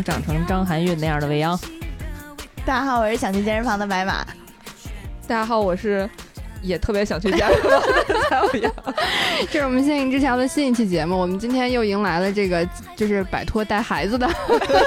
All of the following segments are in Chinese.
想长成张含韵那样的未央。大家好，我是想去健身房的白马。大家好，我是。也特别想去健身房，这是我们心灵之桥的新一期节目。我们今天又迎来了这个，就是摆脱带孩子的，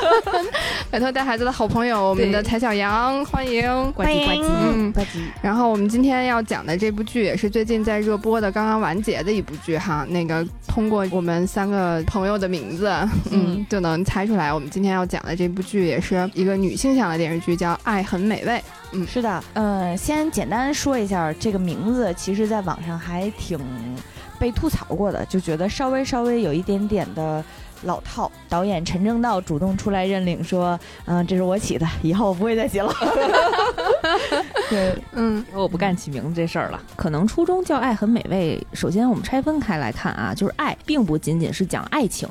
摆脱带孩子的好朋友，我们的柴小杨，欢迎，欢迎，嗯，然后我们今天要讲的这部剧，也是最近在热播的，刚刚完结的一部剧哈。那个通过我们三个朋友的名字，嗯，就能猜出来，我们今天要讲的这部剧，也是一个女性向的电视剧，叫《爱很美味》。嗯，是的，嗯，先简单说一下这个名字，其实在网上还挺被吐槽过的，就觉得稍微稍微有一点点的老套。导演陈正道主动出来认领说，嗯，这是我起的，以后我不会再起了。对，嗯，我不干起名字这事儿了。可能初衷叫爱很美味，首先我们拆分开来看啊，就是爱并不仅仅是讲爱情，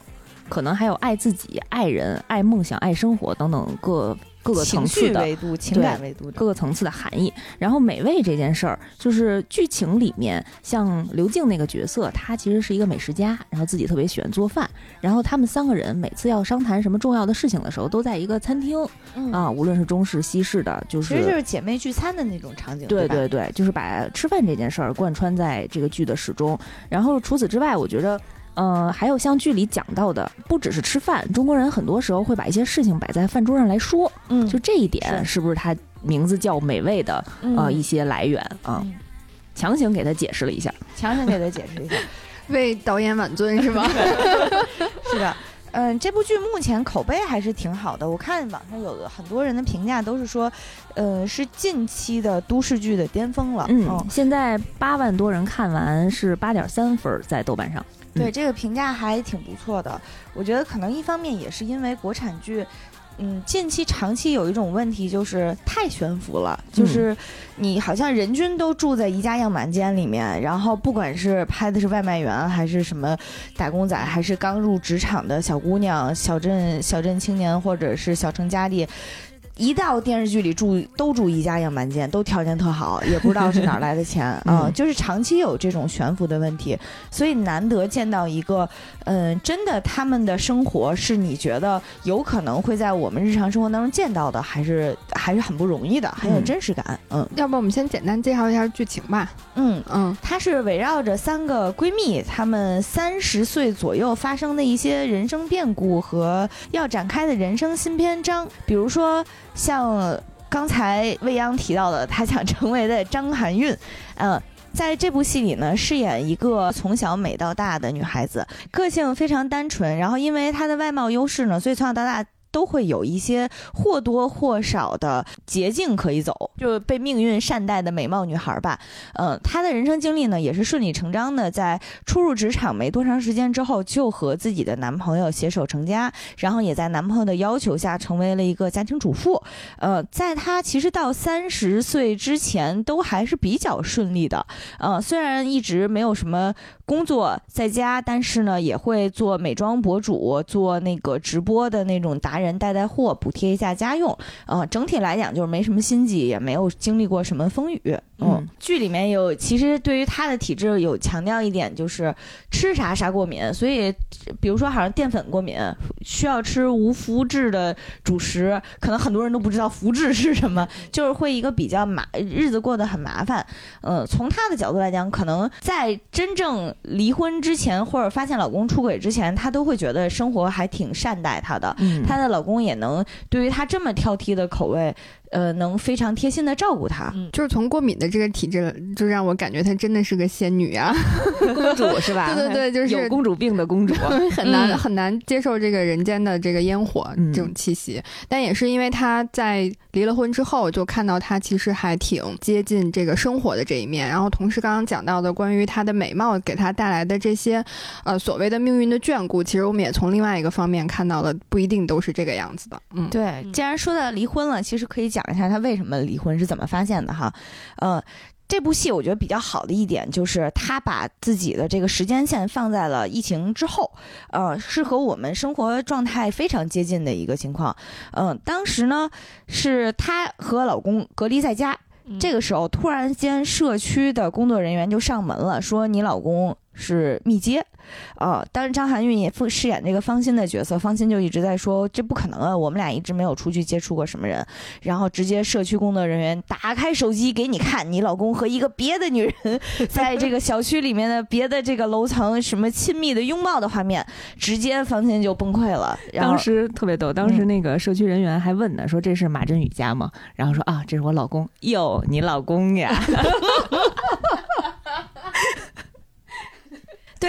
可能还有爱自己、爱人、爱梦想、爱生活等等各。各个层次的维度、情感维度、各个层次的含义。然后美味这件事儿，就是剧情里面，像刘静那个角色，她其实是一个美食家，然后自己特别喜欢做饭。然后他们三个人每次要商谈什么重要的事情的时候，都在一个餐厅啊，无论是中式、西式的，就是其实就是姐妹聚餐的那种场景。对对对，就是把吃饭这件事儿贯穿在这个剧的始终。然后除此之外，我觉得。嗯，还有像剧里讲到的，不只是吃饭，中国人很多时候会把一些事情摆在饭桌上来说。嗯，就这一点，是不是他名字叫美味的呃一些来源啊？强行给他解释了一下，强行给他解释一下，为导演挽尊是吗？是的，嗯，这部剧目前口碑还是挺好的。我看网上有的很多人的评价都是说，呃，是近期的都市剧的巅峰了。嗯，现在八万多人看完，是八点三分在豆瓣上。对这个评价还挺不错的，我觉得可能一方面也是因为国产剧，嗯，近期长期有一种问题就是太悬浮了，就是你好像人均都住在宜家样板间里面，然后不管是拍的是外卖员，还是什么打工仔，还是刚入职场的小姑娘、小镇小镇青年，或者是小城家丽。一到电视剧里住都住宜家样板间，都条件特好，也不知道是哪来的钱啊，就是长期有这种悬浮的问题，所以难得见到一个，嗯，真的他们的生活是你觉得有可能会在我们日常生活当中见到的，还是还是很不容易的，很有真实感。嗯，要不我们先简单介绍一下剧情吧。嗯嗯，它是围绕着三个闺蜜，她们三十岁左右发生的一些人生变故和要展开的人生新篇章，比如说。像刚才未央提到的，她想成为的张含韵，嗯，在这部戏里呢，饰演一个从小美到大的女孩子，个性非常单纯，然后因为她的外貌优势呢，所以从小到大。都会有一些或多或少的捷径可以走，就被命运善待的美貌女孩吧。嗯，她的人生经历呢，也是顺理成章的，在初入职场没多长时间之后，就和自己的男朋友携手成家，然后也在男朋友的要求下成为了一个家庭主妇。呃，在她其实到三十岁之前，都还是比较顺利的。呃，虽然一直没有什么工作在家，但是呢，也会做美妆博主，做那个直播的那种达。人带带货，补贴一下家用，呃，整体来讲就是没什么心机，也没有经历过什么风雨。嗯，剧里面有，其实对于他的体质有强调一点，就是吃啥啥过敏，所以比如说好像淀粉过敏，需要吃无麸质的主食，可能很多人都不知道麸质是什么，就是会一个比较麻日子过得很麻烦。嗯，从他的角度来讲，可能在真正离婚之前或者发现老公出轨之前，她都会觉得生活还挺善待她的，她的老公也能对于他这么挑剔的口味。呃，能非常贴心的照顾她，就是从过敏的这个体质，就让我感觉她真的是个仙女啊，公主是吧？对对对，就是有公主病的公主，很难很难接受这个人间的这个烟火这种气息。但也是因为她在离了婚之后，就看到她其实还挺接近这个生活的这一面。然后同时刚刚讲到的关于她的美貌给她带来的这些，呃，所谓的命运的眷顾，其实我们也从另外一个方面看到了，不一定都是这个样子的。嗯，对。既然说到离婚了，其实可以讲。讲一下他为什么离婚是怎么发现的哈，呃，这部戏我觉得比较好的一点就是他把自己的这个时间线放在了疫情之后，呃，是和我们生活状态非常接近的一个情况。嗯，当时呢是她和老公隔离在家，这个时候突然间社区的工作人员就上门了，说你老公是密接，呃，当时张含韵也饰饰演这个方心的角色，方心就一直在说这不可能啊，我们俩一直没有出去接触过什么人，然后直接社区工作人员打开手机给你看，你老公和一个别的女人在这个小区里面的别的这个楼层什么亲密的拥抱的画面，直接方心就崩溃了。当时特别逗，当时那个社区人员还问呢，说这是马振宇家吗？然后说啊，这是我老公。哟，你老公呀。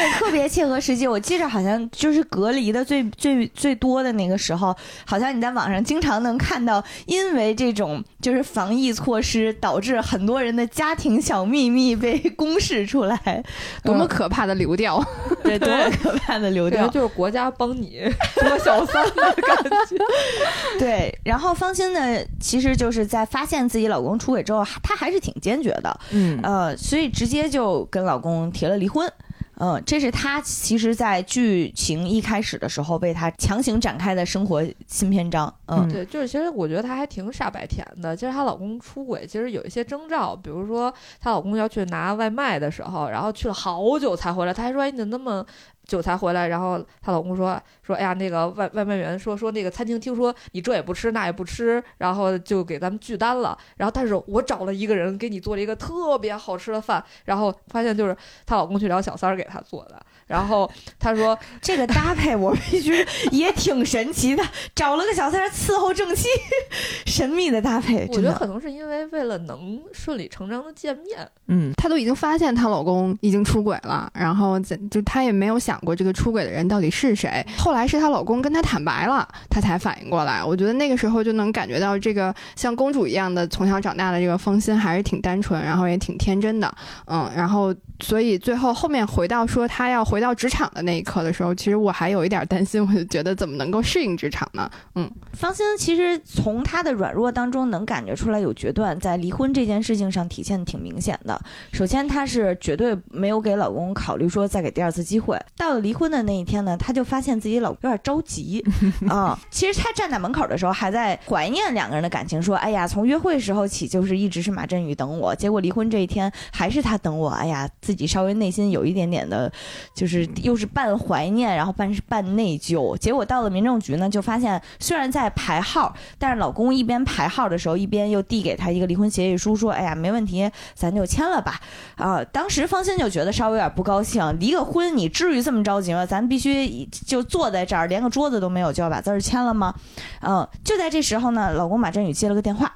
对，特别切合实际。我记着好像就是隔离的最最最多的那个时候，好像你在网上经常能看到，因为这种就是防疫措施，导致很多人的家庭小秘密被 公示出来，多么可怕的流调！对，多么可怕的流调，就是国家帮你做小三的感觉。对，然后方心呢，其实就是在发现自己老公出轨之后，她还是挺坚决的，嗯，呃，所以直接就跟老公提了离婚。嗯，这是她其实，在剧情一开始的时候被她强行展开的生活新篇章。嗯，对，就是其实我觉得她还挺傻白甜的。其实她老公出轨，其实有一些征兆，比如说她老公要去拿外卖的时候，然后去了好久才回来，她还说：“哎，你怎么那么……”酒才回来，然后她老公说说，哎呀，那个外外卖员说说那个餐厅听说你这也不吃那也不吃，然后就给咱们拒单了。然后但是我找了一个人给你做了一个特别好吃的饭，然后发现就是她老公去找小三儿给她做的。然后他说这个搭配我必须也挺神奇的，找了个小三儿伺候正妻，神秘的搭配。我觉得可能是因为为了能顺理成章的见面，嗯，她都已经发现她老公已经出轨了，然后就她也没有想。过这个出轨的人到底是谁？后来是她老公跟她坦白了，她才反应过来。我觉得那个时候就能感觉到，这个像公主一样的从小长大的这个芳心还是挺单纯，然后也挺天真的。嗯，然后所以最后后面回到说她要回到职场的那一刻的时候，其实我还有一点担心，我就觉得怎么能够适应职场呢？嗯，方心其实从他的软弱当中能感觉出来有决断，在离婚这件事情上体现的挺明显的。首先，他是绝对没有给老公考虑说再给第二次机会。到了离婚的那一天呢，他就发现自己老公有点着急 啊。其实他站在门口的时候，还在怀念两个人的感情，说：“哎呀，从约会时候起就是一直是马振宇等我，结果离婚这一天还是他等我。哎呀，自己稍微内心有一点点的，就是又是半怀念，然后半是半内疚。结果到了民政局呢，就发现虽然在排号，但是老公一边排号的时候，一边又递给他一个离婚协议书，说：‘哎呀，没问题，咱就签了吧。’啊，当时方心就觉得稍微有点不高兴，离个婚你至于这么着急吗？”咱必须就坐在这儿，连个桌子都没有，就要把字儿签了吗？嗯，就在这时候呢，老公马振宇接了个电话，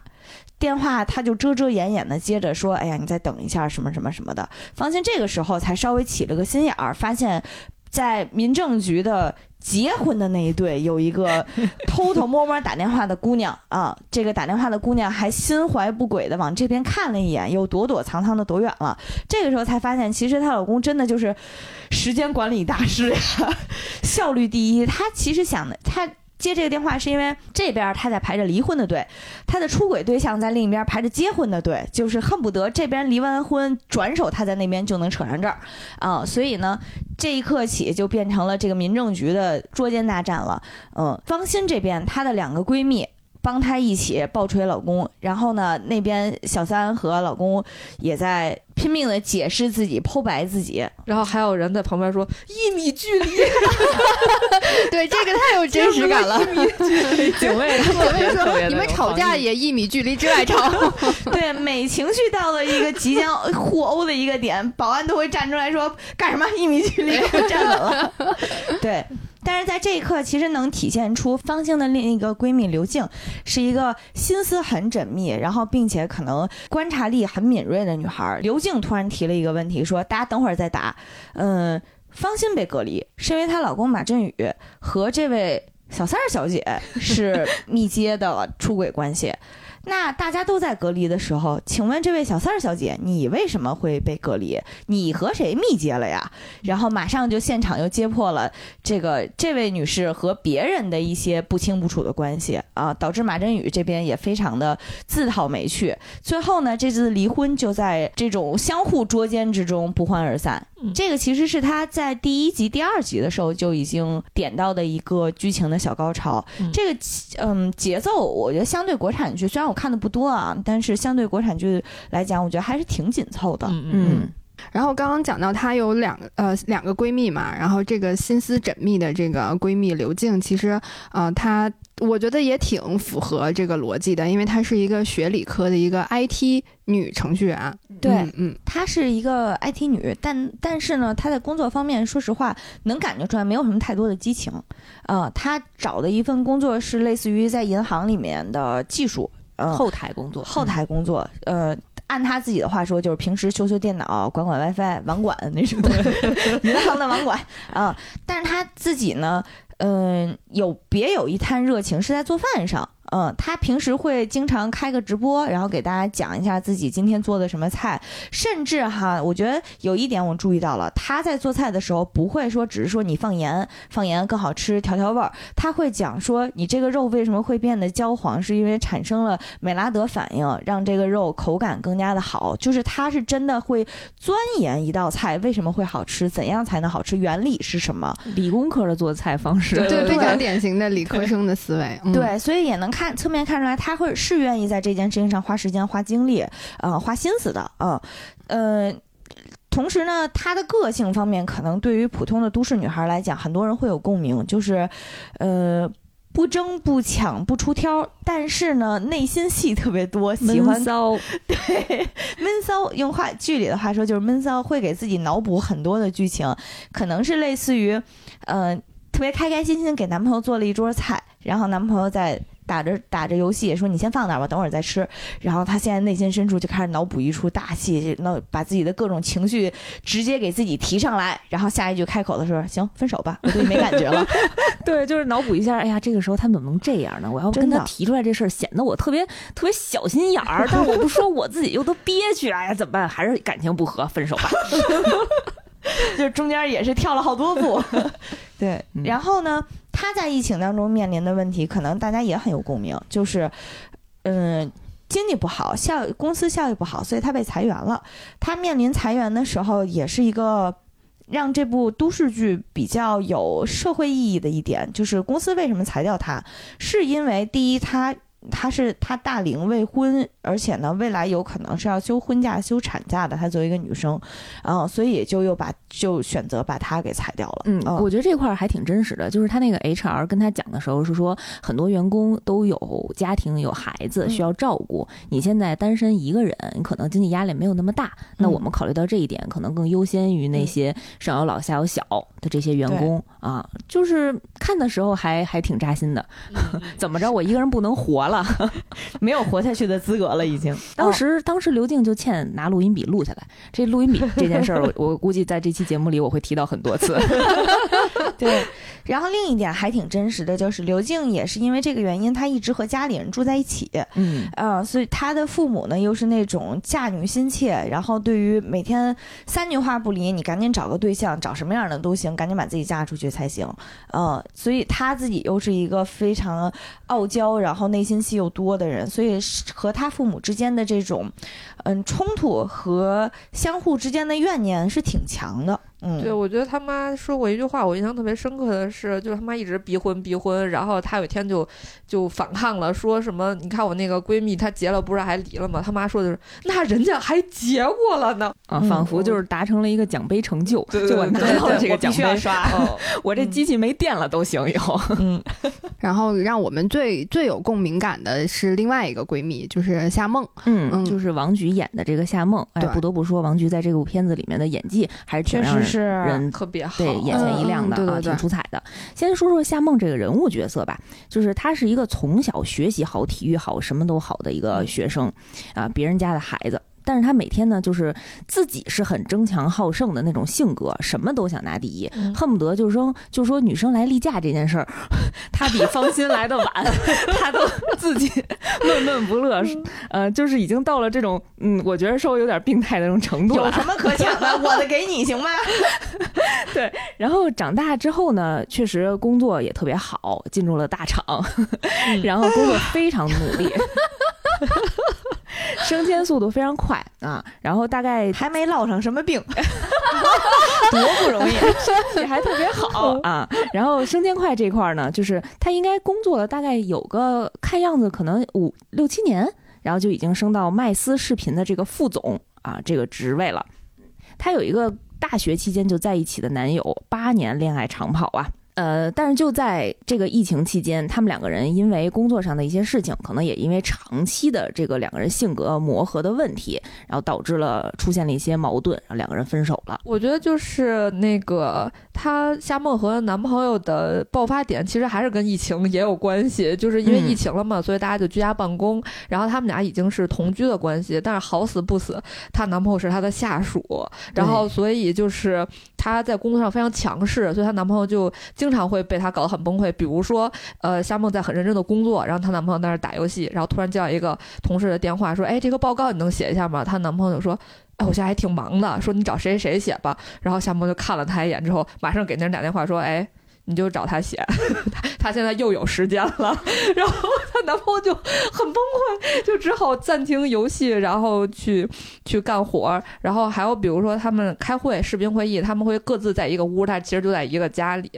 电话他就遮遮掩掩的接着说：“哎呀，你再等一下，什么什么什么的。”方心这个时候才稍微起了个心眼儿，发现，在民政局的。结婚的那一对有一个 偷偷摸摸打电话的姑娘啊，这个打电话的姑娘还心怀不轨的往这边看了一眼，又躲躲藏藏的躲远了。这个时候才发现，其实她老公真的就是时间管理大师呀，效率第一。他其实想的他。接这个电话是因为这边他在排着离婚的队，他的出轨对象在另一边排着结婚的队，就是恨不得这边离完婚，转手他在那边就能扯上这儿，啊，所以呢，这一刻起就变成了这个民政局的捉奸大战了。嗯，方心这边她的两个闺蜜。帮她一起暴锤老公，然后呢，那边小三和老公也在拼命的解释自己、剖白自己，然后还有人在旁边说一米距离，对，这个太有真实感了。一米距离，警卫警卫说你们吵架也一米距离之外吵。对，每情绪到了一个即将互殴的一个点，保安都会站出来说干什么？一米距离，站稳了。对。但是在这一刻，其实能体现出方兴的另一个闺蜜刘静是一个心思很缜密，然后并且可能观察力很敏锐的女孩。刘静突然提了一个问题，说：“大家等会儿再答。”嗯，方兴被隔离是因为她老公马振宇和这位小三儿小姐是密接的出轨关系。那大家都在隔离的时候，请问这位小三儿小姐，你为什么会被隔离？你和谁密接了呀？然后马上就现场又揭破了这个这位女士和别人的一些不清不楚的关系啊，导致马振宇这边也非常的自讨没趣。最后呢，这次离婚就在这种相互捉奸之中不欢而散。这个其实是他在第一集、第二集的时候就已经点到的一个剧情的小高潮。这个嗯节奏，我觉得相对国产剧，虽然我看的不多啊，但是相对国产剧来讲，我觉得还是挺紧凑的。嗯。然后刚刚讲到她有两呃两个闺蜜嘛，然后这个心思缜密的这个闺蜜刘静，其实呃她我觉得也挺符合这个逻辑的，因为她是一个学理科的一个 IT 女程序员。对，嗯嗯她是一个 IT 女，但但是呢，她在工作方面，说实话，能感觉出来没有什么太多的激情。呃，她找的一份工作是类似于在银行里面的技术，呃，后台工作，后台工作，呃。按她自己的话说，就是平时修修电脑、管管 WiFi、网管那种 银行的网管啊、但是她自己呢，嗯、有别有一摊热情是在做饭上。嗯，他平时会经常开个直播，然后给大家讲一下自己今天做的什么菜，甚至哈，我觉得有一点我注意到了，他在做菜的时候不会说只是说你放盐，放盐更好吃，调调味儿，他会讲说你这个肉为什么会变得焦黄，是因为产生了美拉德反应，让这个肉口感更加的好。就是他是真的会钻研一道菜为什么会好吃，怎样才能好吃，原理是什么。理工科的做菜方式，对对，非常典型的理科生的思维。嗯、对，所以也能看侧面看出来，他会是愿意在这件事情上花时间、花精力，呃，花心思的，嗯，呃。同时呢，她的个性方面，可能对于普通的都市女孩来讲，很多人会有共鸣，就是，呃，不争不抢不出挑，但是呢，内心戏特别多，喜欢骚，对，闷骚，用话剧里的话说就是闷骚，会给自己脑补很多的剧情，可能是类似于，呃，特别开开心心给男朋友做了一桌菜，然后男朋友在打着打着游戏说你先放那儿吧，等会儿再吃，然后他现在内心深处就开始脑补一出大戏，那把自己的各种情绪直接给自己提上来，然后下一句开口的时候，行，分手吧，我对你没感觉了，对，就是脑补一下，哎呀，这个时候他怎么能这样呢？我要跟他提出来这事儿，显得我特别特别小心眼儿，但我不说，我自己又都憋屈，哎呀，怎么办？还是感情不和，分手吧。就中间也是跳了好多步，对，嗯然后呢，他在疫情当中面临的问题，可能大家也很有共鸣，就是，嗯。经济不好，效公司效益不好，所以他被裁员了。他面临裁员的时候，也是一个让这部都市剧比较有社会意义的一点，就是公司为什么裁掉他，是因为第一，他他是她大龄未婚，而且呢，未来有可能是要休婚假、休产假的。她作为一个女生，嗯、所以就又把就选择把她给裁掉了。嗯，我觉得这块儿还挺真实的，就是他那个 HR 跟他讲的时候是说，很多员工都有家庭有孩子嗯需要照顾，你现在单身一个人，你可能经济压力没有那么大。那嗯我们考虑到这一点，可能更优先于那些上有老下有小的这些员工啊。就是看的时候还还挺扎心的，怎么着我一个人不能活了？没有活下去的资格了，已经。当时当时刘静就欠拿录音笔录下来，这录音笔这件事儿，我我估计在这期节目里我会提到很多次。对，然后另一点还挺真实的，就是刘静也是因为这个原因，她一直和家里人住在一起。嗯呃，所以她的父母呢又是那种嫁女心切，然后对于每天三句话不离，你赶紧找个对象，找什么样的都行，赶紧把自己嫁出去才行。呃，所以她自己又是一个非常傲娇，然后内心戏又多的人，所以和他父母之间的这种嗯冲突和相互之间的怨念是挺强的。嗯，对，我觉得他妈说过一句话，我印象特别深刻的是，就是他妈一直逼婚逼婚，然后他有一天就就反抗了，说什么？你看我那个闺蜜，她结了不是还离了吗？他妈说的是，那人家还结过了呢。啊，嗯仿佛就是达成了一个奖杯成就，就我拿到了这个奖杯，刷。哦，我这机器没电了都行以后。嗯，然后让我们最最有共鸣感的是另外一个闺蜜，就是夏梦。嗯嗯就是王菊演的这个夏梦，哎，对不得不说，王菊在这部片子里面的演技还是挺让人确实是人特别好。对眼前一亮的啊，挺出彩的。先说说夏梦这个人物角色吧，就是她是一个从小学习好、体育好、什么都好的一个学生啊，别人家的孩子。但是他每天呢，就是自己是很争强好胜的那种性格，什么都想拿第一，嗯恨不得就是说，就说女生来例假这件事儿，他比方心来的晚，他都自己闷闷不乐，呃，就是已经到了这种，嗯，我觉得稍微有点病态的那种程度了有。什么可抢的？我的给你行吗？对然后长大之后呢，确实工作也特别好，进入了大厂，然后工作非常努力，升迁速度非常快啊。然后大概还没落上什么病 多不容易，身体还特别好啊。然后升迁快这块儿呢，就是他应该工作了大概有个看样子可能五六七年，然后就已经升到麦斯视频的这个副总啊这个职位了。他有一个大学期间就在一起的男友，八年恋爱长跑啊。呃，但是就在这个疫情期间，他们两个人因为工作上的一些事情，可能也因为长期的这个两个人性格磨合的问题，然后导致了出现了一些矛盾，然后两个人分手了。我觉得就是那个她夏梦和男朋友的爆发点，其实还是跟疫情也有关系，就是因为疫情了嘛，所以大家就居家办公，然后他们俩已经是同居的关系，但是好死不死，她男朋友是她的下属，然后所以就是她在工作上非常强势，所以她男朋友就经。经常会被她搞得很崩溃，比如说，呃，夏梦在很认真的工作，然后她男朋友在那打游戏，然后突然接到一个同事的电话，说：“哎，这个报告你能写一下吗？”她男朋友就说：“哎，我现在还挺忙的，说你找谁谁写吧。”然后夏梦就看了他一眼之后，马上给那人打电话说：“哎。”你就找他写，他 他现在又有时间了，然后她男朋友就很崩溃，就只好暂停游戏，然后去去干活。然后还有比如说他们开会、视频会议，他们会各自在一个屋，但其实就在一个家里。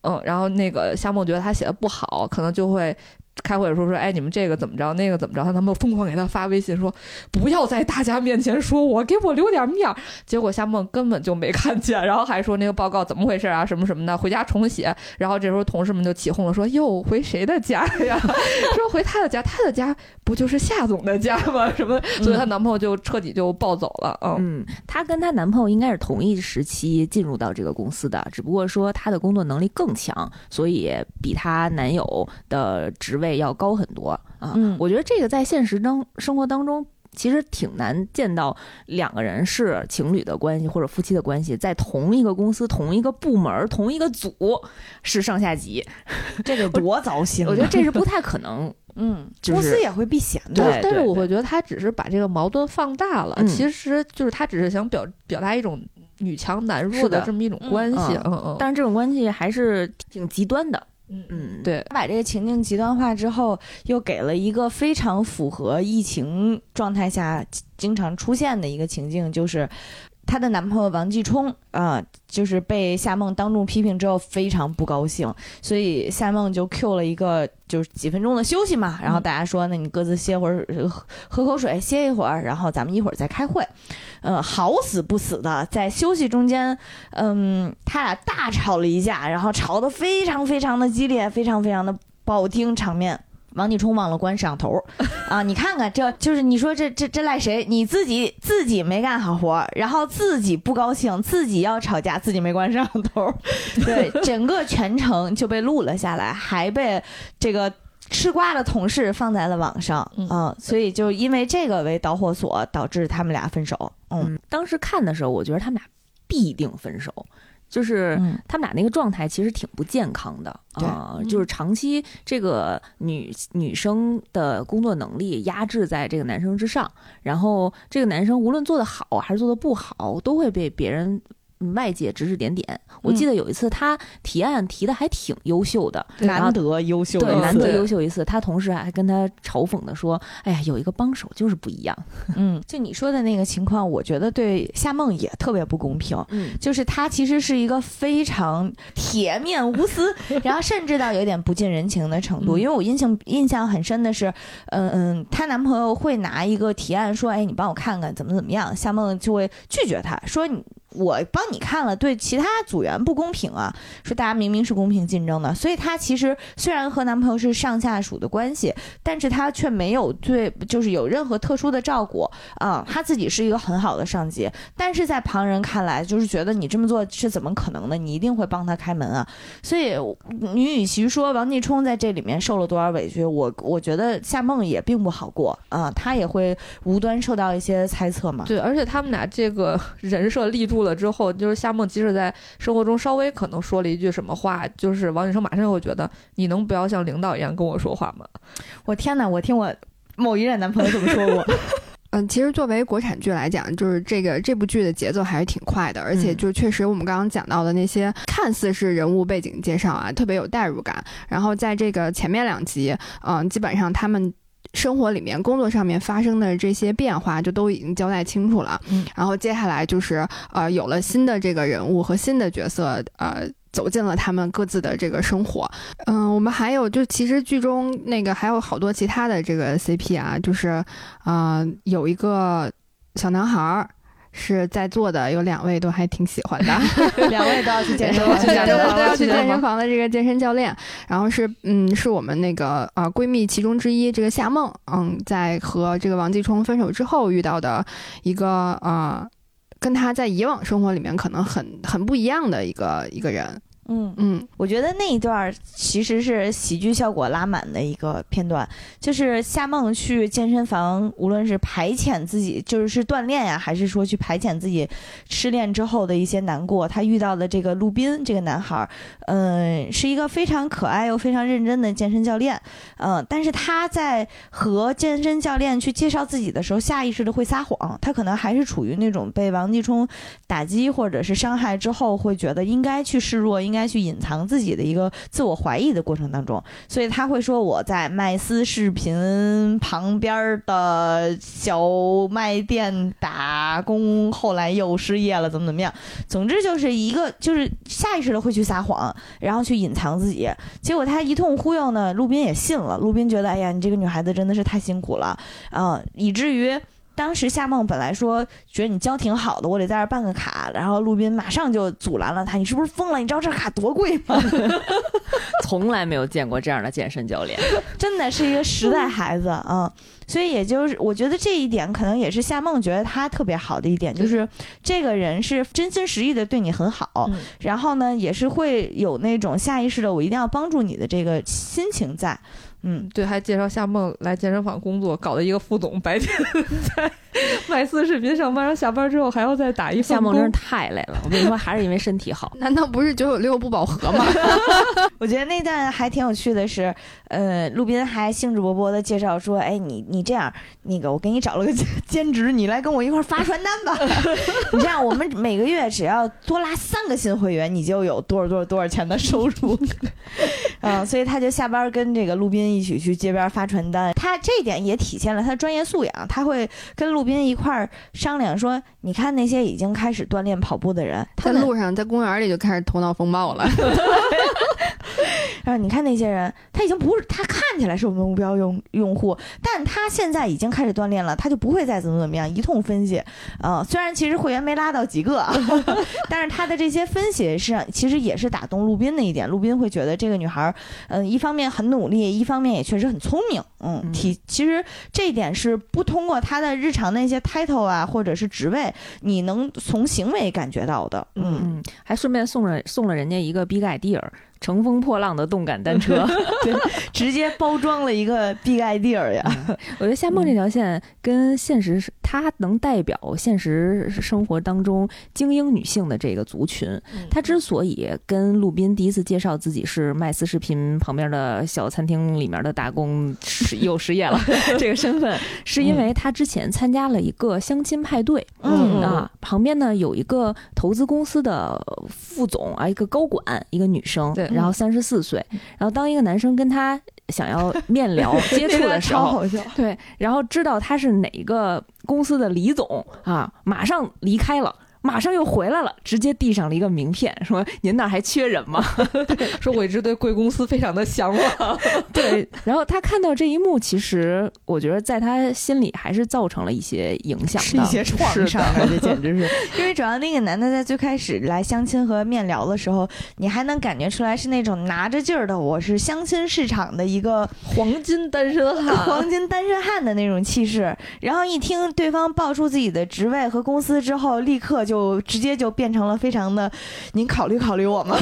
嗯，然后那个夏梦觉得他写的不好，可能就会。开会的时候说，哎，你们这个怎么着，那个怎么着？他们疯狂给他发微信说，不要在大家面前说我，给我留点面儿。结果夏梦根本就没看见，然后还说那个报告怎么回事啊，什么什么的，回家重写。然后这时候同事们就起哄了，说哟，回谁的家呀？说回他的家，他的家不就是夏 总的家吗？什么？所以她男朋友就彻底就暴走了。嗯，她跟她男朋友应该是同一时期进入到这个公司的，只不过说她的工作能力更强，所以比她男友的职位。要高很多啊！嗯，我觉得这个在现实当生活当中，其实挺难见到两个人是情侣的关系或者夫妻的关系，在同一个公司、同一个部门、同一个组是上下级，这得多糟心！我觉得这是不 太可能。嗯，公司也会避嫌的。对，但是我会觉得他只是把这个矛盾放大了，其实就是他只是想表表达一种女强男弱的这么一种关系。嗯嗯，但是这种关系还是挺极端的。嗯嗯，对，把这个情境极端化之后，又给了一个非常符合疫情状态下经常出现的一个情境，就是她的男朋友王继冲啊，就是被夏梦当众批评之后非常不高兴，所以夏梦就 Q 了一个就是几分钟的休息嘛，然后大家说，那你各自歇会儿，喝口水，歇一会儿，然后咱们一会儿再开会。嗯，好死不死的，在休息中间，嗯，他俩大吵了一架，然后吵得非常非常的激烈，非常非常的不好听场面。王继冲忘了关摄像头，啊，你看看，这就是你说这这这赖谁？你自己自己没干好活，然后自己不高兴，自己要吵架，自己没关摄像头，对，整个全程就被录了下来，还被这个。吃瓜的同事放在了网上，嗯，所以就因为这个为导火索，导致他们俩分手。嗯，当时看的时候，我觉得他们俩必定分手，就是他们俩那个状态其实挺不健康的啊，就是长期这个女女生的工作能力压制在这个男生之上，然后这个男生无论做得好还是做得不好，都会被别人。外界指指点点，我记得有一次他提案提的还挺优秀的，难得优秀，对，难得优秀一次。他同事还跟他嘲讽的说：“哎呀，有一个帮手就是不一样。”嗯，就你说的那个情况，我觉得对夏梦也特别不公平。嗯，就是他其实是一个非常铁面无私，然后甚至到有点不近人情的程度。因为我印象印象很深的是，嗯嗯，她男朋友会拿一个提案说：“哎，你帮我看看怎么怎么样。”夏梦就会拒绝他说：“你。”我帮你看了，对其他组员不公平啊！说大家明明是公平竞争的，所以她其实虽然和男朋友是上下属的关系，但是她却没有对，就是有任何特殊的照顾啊。她自己是一个很好的上级，但是在旁人看来，就是觉得你这么做是怎么可能的？你一定会帮他开门啊！所以你与其说王继冲在这里面受了多少委屈，我我觉得夏梦也并不好过啊，她也会无端受到一些猜测嘛。对，而且他们俩这个人设立住。了之后，就是夏梦，即使在生活中稍微可能说了一句什么话，就是王景生马上就会觉得，你能不要像领导一样跟我说话吗？我天哪！我听我某一任男朋友这么说过。嗯，其实作为国产剧来讲，就是这个这部剧的节奏还是挺快的，而且就确实我们刚刚讲到的那些看似是人物背景介绍啊，特别有代入感。然后在这个前面两集，嗯，基本上他们。生活里面、工作上面发生的这些变化，就都已经交代清楚了。嗯，然后接下来就是呃，有了新的这个人物和新的角色，呃，走进了他们各自的这个生活。嗯，我们还有就其实剧中那个还有好多其他的这个 CP 啊，就是啊，有一个小男孩儿。是在座的有两位都还挺喜欢的，两位都要去健身房，对 对对，都要去健身房。的这个健身教练，然后是嗯，是我们那个啊闺蜜其中之一，这个夏梦，嗯，在和这个王继冲分手之后遇到的一个啊，跟他在以往生活里面可能很很不一样的一个一个人。嗯嗯，我觉得那一段其实是喜剧效果拉满的一个片段，就是夏梦去健身房，无论是排遣自己，就是是锻炼呀，还是说去排遣自己失恋之后的一些难过，她遇到的这个陆斌这个男孩，嗯，是一个非常可爱又非常认真的健身教练，嗯，但是他在和健身教练去介绍自己的时候，下意识的会撒谎，他可能还是处于那种被王继冲打击或者是伤害之后，会觉得应该去示弱，应该。该去隐藏自己的一个自我怀疑的过程当中，所以他会说我在麦斯视频旁边的小卖店打工，后来又失业了，怎么怎么样？总之就是一个就是下意识的会去撒谎，然后去隐藏自己。结果他一通忽悠呢，陆斌也信了。陆斌觉得，哎呀，你这个女孩子真的是太辛苦了，嗯，以至于。当时夏梦本来说觉得你教挺好的，我得在这办个卡，然后陆斌马上就阻拦了他，你是不是疯了？你知道这卡多贵吗？从来没有见过这样的健身教练，真的是一个实在孩子啊！所以也就是我觉得这一点可能也是夏梦觉得他特别好的一点，就是这个人是真心实意的对你很好，然后呢也是会有那种下意识的我一定要帮助你的这个心情在。嗯，对，还介绍夏梦来健身房工作，搞的一个副总，白天在 麦斯视频上班，然后下班之后还要再打一夏梦真是太累了。我跟你说，还是因为身体好。难道不是九九六不饱和吗？我觉得那段还挺有趣的是，呃，陆斌还兴致勃勃的介绍说：“哎，你你这样，那个我给你找了个兼职，你来跟我一块发传单吧。你这样，我们每个月只要多拉三个新会员，你就有多少多少多少钱的收入。嗯，所以他就下班跟这个陆斌。一起去街边发传单，他这一点也体现了他的专业素养。他会跟陆斌一块儿商量说：“你看那些已经开始锻炼跑步的人，他在路上，在公园里就开始头脑风暴了。”然后你看那些人，他已经不是他看起来是我们目标用用户，但他现在已经开始锻炼了，他就不会再怎么怎么样一通分析。啊，虽然其实会员没拉到几个，但是他的这些分析是其实也是打动陆斌的一点。陆斌会觉得这个女孩，嗯，一方面很努力，一方面也确实很聪明。嗯，体其实这一点是不通过他的日常那些 title 啊，或者是职位，你能从行为感觉到的。嗯，还顺便送了送了人家一个 big idea。乘风破浪的动感单车，对，直接包装了一个 big idea 呀。我觉得夏梦这条线跟现实，它能代表现实生活当中精英女性的这个族群。她之所以跟陆斌第一次介绍自己是麦斯视频旁边的小餐厅里面的打工，又失业了 这个身份，是因为她之前参加了一个相亲派对。嗯啊，旁边呢有一个投资公司的副总啊，一个高管，一个女生。对。然后三十四岁，然后当一个男生跟他想要面聊 接触的时候，对，然后知道他是哪个公司的李总啊，马上离开了。马上又回来了，直接递上了一个名片，说：“您那儿还缺人吗？” 说：“我一直对贵公司非常的向往。”对，然后他看到这一幕，其实我觉得在他心里还是造成了一些影响，是一些创伤。这简直是，因为主要那个男的在最开始来相亲和面聊的时候，你还能感觉出来是那种拿着劲儿的，我是相亲市场的一个黄金单身汉，黄金单身汉的那种气势。然后一听对方报出自己的职位和公司之后，立刻。就直接就变成了非常的，您考虑考虑我吗？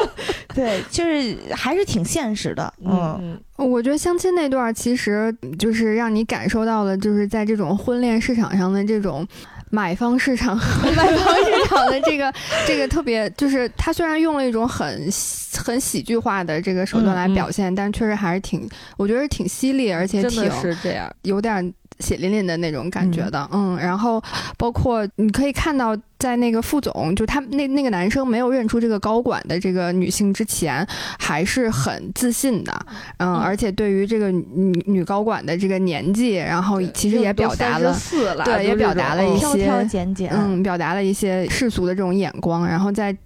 对，就是还是挺现实的。嗯，我觉得相亲那段其实就是让你感受到了，就是在这种婚恋市场上的这种买方市场 和卖方市场的这个 这个特别，就是他虽然用了一种很很喜剧化的这个手段来表现，但确实还是挺，我觉得挺犀利，而且挺是这样，有点。血淋淋的那种感觉的，嗯，然后包括你可以看到，在那个副总，就他那那个男生没有认出这个高管的这个女性之前，还是很自信的，嗯，而且对于这个女女高管的这个年纪，然后其实也表达了，对，也表达了一些挑挑拣拣，嗯，表达了一些世俗的这种眼光，然后在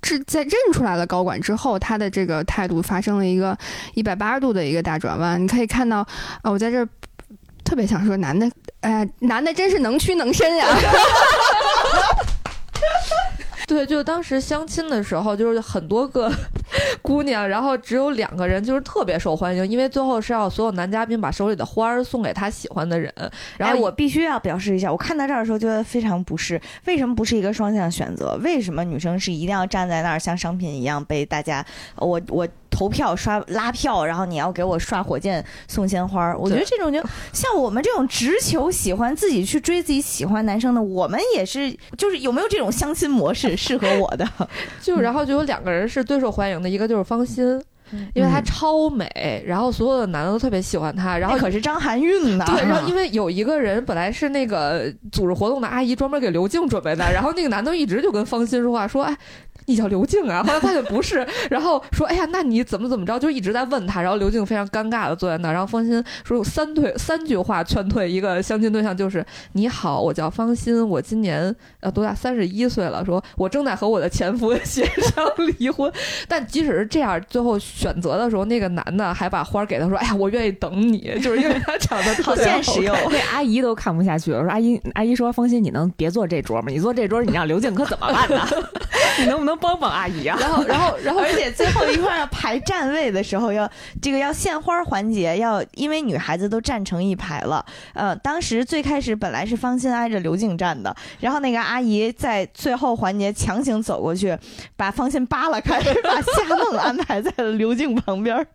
这在认出来了高管之后，他的这个态度发生了一个一百八十度的一个大转弯，你可以看到，啊，我在这。特别想说男的，哎，男的真是能屈能伸呀！对，就当时相亲的时候，就是很多个 姑娘，然后只有两个人就是特别受欢迎，因为最后是要所有男嘉宾把手里的花儿送给他喜欢的人。然后我必须要表示一下，我看到这儿的时候觉得非常不适。为什么不是一个双向选择？为什么女生是一定要站在那儿像商品一样被大家我我？投票刷拉票，然后你要给我刷火箭送鲜花我觉得这种就像我们这种直球喜欢自己去追自己喜欢男生的，我们也是，就是有没有这种相亲模式 适合我的？就然后就有两个人是最受欢迎的，一个就是方心，因为她超美，然后所有的男的都特别喜欢她。然后可是张含韵呢？对，然后因为有一个人本来是那个组织活动的阿姨，专门给刘静准备的，然后那个男的一直就跟方心说话，说哎。你叫刘静啊？后来发现不是，然后说：“哎呀，那你怎么怎么着？”就一直在问他。然后刘静非常尴尬的坐在那。然后方心说：“有三退三句话劝退一个相亲对象，就是你好，我叫方心，我今年呃多大？三十一岁了。说我正在和我的前夫 协商离婚。但即使是这样，最后选择的时候，那个男的还把花给他，说：‘哎呀，我愿意等你。’就是因为他长得好现实哟。那阿姨都看不下去了，说：‘阿姨，阿姨说方心，你能别坐这桌吗？你坐这桌，你让刘静可怎么办呢？你能不能帮帮阿姨啊？’然后，然后，然后，而且最后一块要排站位的时候，要这个要献花环节，要因为女孩子都站成一排了。呃，当时最开始本来是方心挨着刘静站的，然后那个阿姨在最后环节强行走过去，把方心扒拉开，把夏梦安排在了刘静旁边，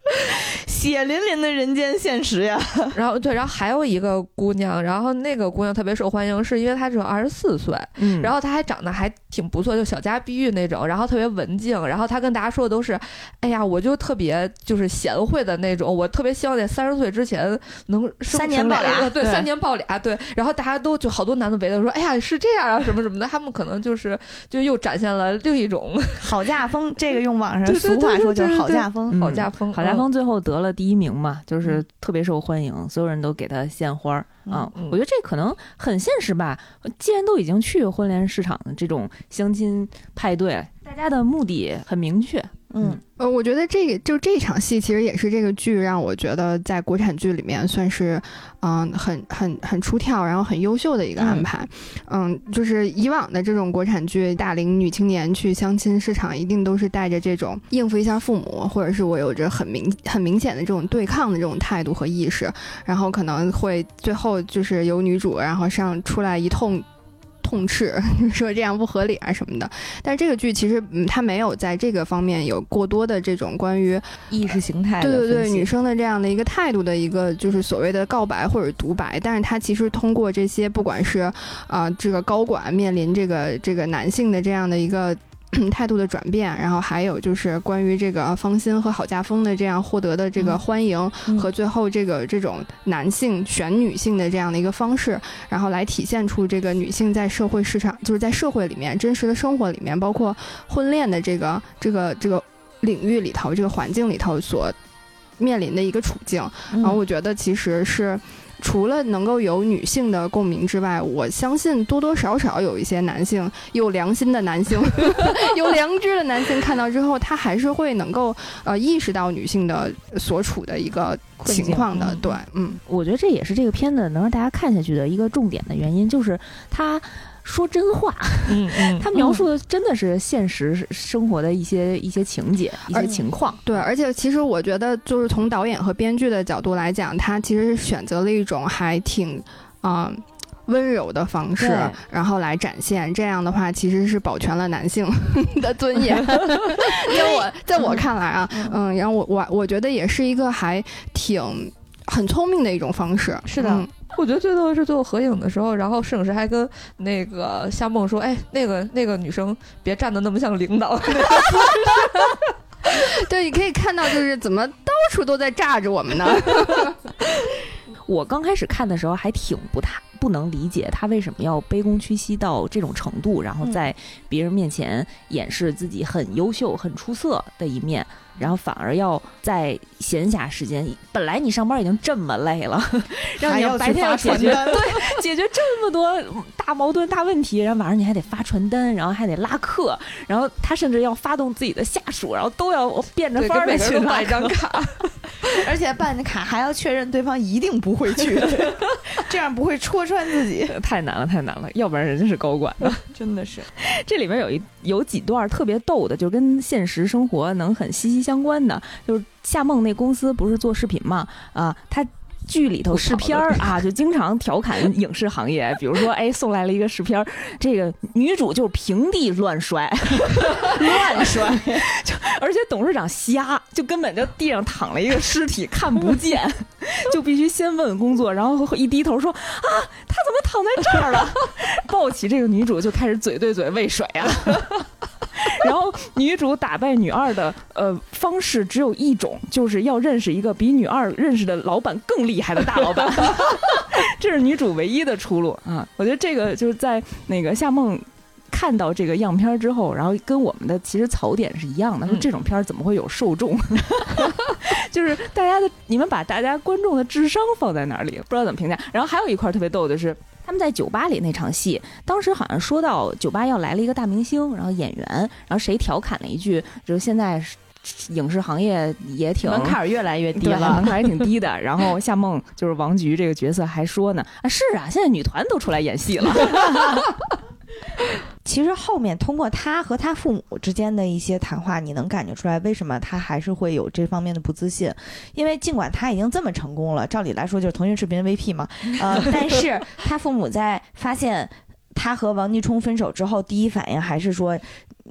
血淋淋的人间现实呀。然后对，然后还有一个姑娘，然后那个姑娘特别受欢迎，是因为她只有二十四岁，嗯，然后她还长得还挺不错，就小家碧玉那种，然后特别文静。然后他跟大家说的都是，哎呀，我就特别就是贤惠的那种，我特别希望在三十岁之前能三年抱俩，对，三年抱俩，对。然后大家都就好多男的围着说，哎呀，是这样啊，什么什么的。他们可能就是就又展现了另一种 好嫁风，这个用网上俗话说就是好嫁风，好嫁风，好嫁风。最后得了第一名嘛，就是特别受欢迎，所有人都给他献花儿啊。我觉得这可能很现实吧。既然都已经去婚恋市场的这种相亲派对。大家的目的很明确，嗯，呃，我觉得这个就这场戏其实也是这个剧让我觉得在国产剧里面算是，嗯，很很很出挑，然后很优秀的一个安排，嗯，就是以往的这种国产剧，大龄女青年去相亲市场，一定都是带着这种应付一下父母，或者是我有着很明很明显的这种对抗的这种态度和意识，然后可能会最后就是由女主然后上出来一通。痛斥 说这样不合理啊什么的，但是这个剧其实嗯，它没有在这个方面有过多的这种关于意识形态对对对女生的这样的一个态度的一个就是所谓的告白或者独白，但是它其实通过这些不管是啊这个高管面临这个这个男性的这样的一个。态度的转变，然后还有就是关于这个芳心和郝家峰的这样获得的这个欢迎，和最后这个这种男性选女性的这样的一个方式，然后来体现出这个女性在社会市场，就是在社会里面真实的生活里面，包括婚恋的这个这个这个领域里头，这个环境里头所面临的一个处境。然后我觉得其实是。除了能够有女性的共鸣之外，我相信多多少少有一些男性有良心的男性，有良知的男性看到之后，他还是会能够呃意识到女性的所处的一个情况的。对，嗯，我觉得这也是这个片子能让大家看下去的一个重点的原因，就是他。说真话，嗯嗯，他描述的真的是现实生活的一些一些情节、一些情况。对，而且其实我觉得，就是从导演和编剧的角度来讲，他其实是选择了一种还挺啊温柔的方式，然后来展现。这样的话，其实是保全了男性的尊严。在我在我看来啊，嗯，然后我我我觉得也是一个还挺很聪明的一种方式。是的。我觉得最逗的是最后合影的时候，然后摄影师还跟那个夏梦说：“哎，那个那个女生别站的那么像领导。”对，你可以看到，就是怎么到处都在炸着我们呢？我刚开始看的时候还挺不太不能理解他为什么要卑躬屈膝到这种程度，然后在别人面前掩饰自己很优秀、很出色的一面。然后反而要在闲暇时间，本来你上班已经这么累了，让你白天要解决对解决这么多大矛盾、大问题，然后晚上你还得发传单，然后还得拉客，然后他甚至要发动自己的下属，然后都要变着法儿的去买张卡。而且办的卡还要确认对方一定不会去，这样不会戳穿自己。太难了，太难了，要不然人家是高管呢。真的是，这里面有一有几段特别逗的，就跟现实生活能很息息相相关的，就是夏梦那公司不是做视频嘛，啊，他。剧里头试片儿啊，就经常调侃影视行业，比如说，哎，送来了一个试片儿，这个女主就平地乱摔，乱摔，就而且董事长瞎，就根本就地上躺了一个尸体，看不见，就必须先问工作，然后一低头说啊，他怎么躺在这儿了？抱起这个女主就开始嘴对嘴喂水啊。然后女主打败女二的呃方式只有一种，就是要认识一个比女二认识的老板更厉害的大老板，这是女主唯一的出路啊！我觉得这个就是在那个夏梦看到这个样片之后，然后跟我们的其实槽点是一样的，说这种片儿怎么会有受众？就是大家的你们把大家观众的智商放在哪里？不知道怎么评价。然后还有一块特别逗的是。他们在酒吧里那场戏，当时好像说到酒吧要来了一个大明星，然后演员，然后谁调侃了一句，就是现在影视行业也挺门槛越来越低了，门槛也挺低的。然后夏梦就是王菊这个角色还说呢，啊是啊，现在女团都出来演戏了。其实后面通过他和他父母之间的一些谈话，你能感觉出来为什么他还是会有这方面的不自信？因为尽管他已经这么成功了，照理来说就是腾讯视频 VP 嘛，呃，但是他父母在发现他和王继冲分手之后，第一反应还是说。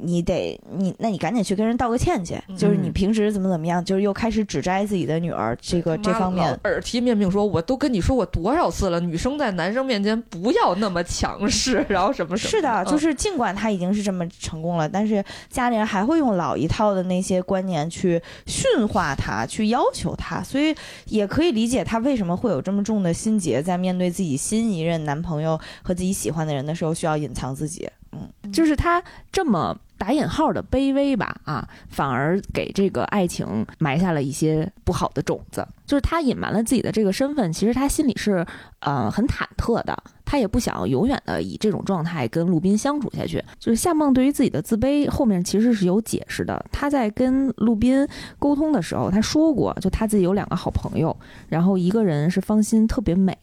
你得你，那你赶紧去跟人道个歉去。就是你平时怎么怎么样，就是又开始指摘自己的女儿，这个这方面耳提面命说，我都跟你说过多少次了，女生在男生面前不要那么强势，然后什么什么。是的，就是尽管他已经是这么成功了，但是家里人还会用老一套的那些观念去驯化他，去要求他，所以也可以理解他为什么会有这么重的心结，在面对自己新一任男朋友和自己喜欢的人的时候，需要隐藏自己。嗯，就是他这么。打引号的卑微吧，啊，反而给这个爱情埋下了一些不好的种子。就是他隐瞒了自己的这个身份，其实他心里是呃很忐忑的，他也不想永远的以这种状态跟陆斌相处下去。就是夏梦对于自己的自卑后面其实是有解释的。他在跟陆斌沟通的时候，他说过，就他自己有两个好朋友，然后一个人是芳心特别美，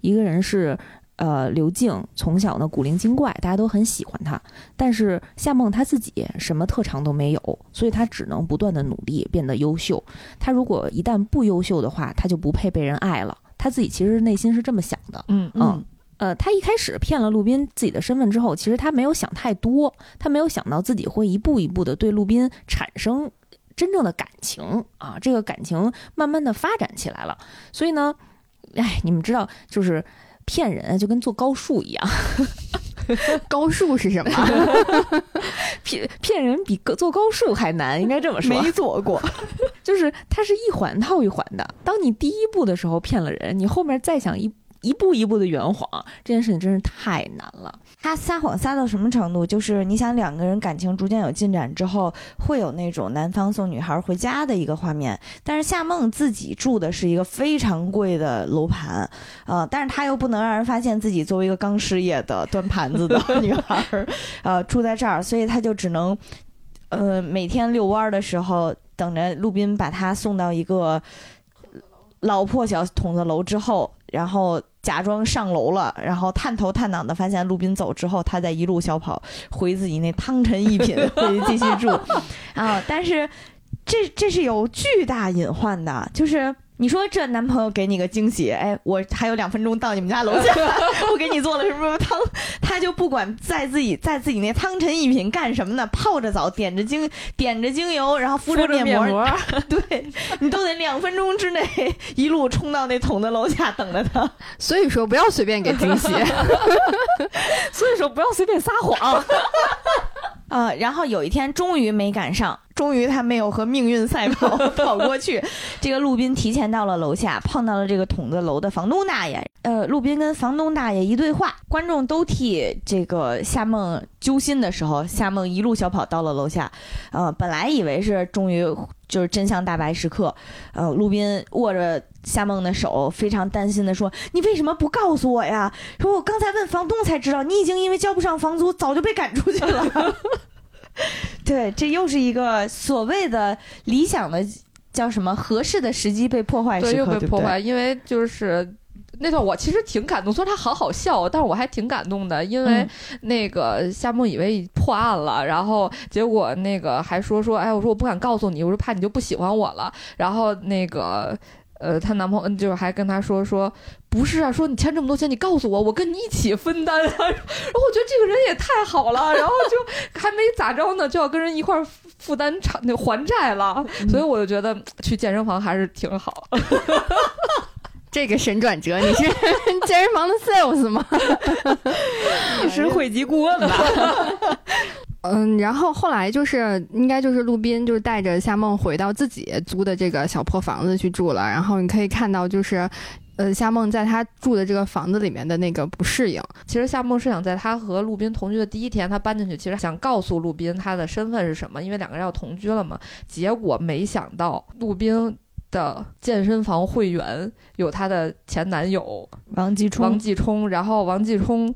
一个人是。呃，刘静从小呢古灵精怪，大家都很喜欢她。但是夏梦她自己什么特长都没有，所以她只能不断的努力变得优秀。她如果一旦不优秀的话，她就不配被人爱了。她自己其实内心是这么想的。嗯嗯。呃，她一开始骗了陆斌自己的身份之后，其实她没有想太多，她没有想到自己会一步一步的对陆斌产生真正的感情啊，这个感情慢慢的发展起来了。所以呢，哎，你们知道就是。骗人就跟做高数一样，高数是什么？骗骗人比做高数还难，应该这么说。没做过，就是它是一环套一环的。当你第一步的时候骗了人，你后面再想一。一步一步的圆谎，这件事情真是太难了。他撒谎撒到什么程度？就是你想两个人感情逐渐有进展之后，会有那种男方送女孩回家的一个画面。但是夏梦自己住的是一个非常贵的楼盘，呃，但是他又不能让人发现自己作为一个刚失业的端盘子的 女孩，呃，住在这儿，所以他就只能，呃，每天遛弯的时候等着陆斌把他送到一个老破小筒子楼之后，然后。假装上楼了，然后探头探脑的发现陆斌走之后，他在一路小跑回自己那汤臣一品 回继续住啊！但是这这是有巨大隐患的，就是。你说这男朋友给你个惊喜，哎，我还有两分钟到你们家楼下，我给你做了什么什么汤，他就不管在自己在自己那汤臣一品干什么呢？泡着澡，点着精点着精油，然后敷着面膜，对你都得两分钟之内 一路冲到那桶的楼下等着他。所以说不要随便给惊喜，所以说不要随便撒谎。啊，然后有一天终于没赶上，终于他没有和命运赛跑 跑过去。这个陆斌提前到了楼下，碰到了这个筒子楼的房东大爷。呃，陆斌跟房东大爷一对话，观众都替这个夏梦揪心的时候，夏梦一路小跑到了楼下。呃，本来以为是终于就是真相大白时刻，呃，陆斌握着夏梦的手，非常担心的说：“你为什么不告诉我呀？说我刚才问房东才知道，你已经因为交不上房租，早就被赶出去了。” 对，这又是一个所谓的理想的叫什么合适的时机被破坏对，时刻，又被破坏，因为就是。那段我其实挺感动，虽然他好好笑，但是我还挺感动的，因为嗯那个夏梦以为破案了，然后结果那个还说说，哎，我说我不敢告诉你，我说怕你就不喜欢我了，然后那个。呃，她男朋友就是还跟她说说，不是啊，说你欠这么多钱，你告诉我，我跟你一起分担啊。然后我觉得这个人也太好了，然后就还没咋着呢，就要跟人一块儿负担偿那还债了，所以我就觉得去健身房还是挺好。这个神转折，你是健身房的 sales 吗？你是会籍顾问吧？嗯，然后后来就是应该就是陆斌就是带着夏梦回到自己租的这个小破房子去住了，然后你可以看到就是。呃，夏梦在她住的这个房子里面的那个不适应，其实夏梦是想在她和陆斌同居的第一天，她搬进去，其实想告诉陆斌她的身份是什么，因为两个人要同居了嘛。结果没想到陆斌的健身房会员有她的前男友王继冲王，继冲，然后王继冲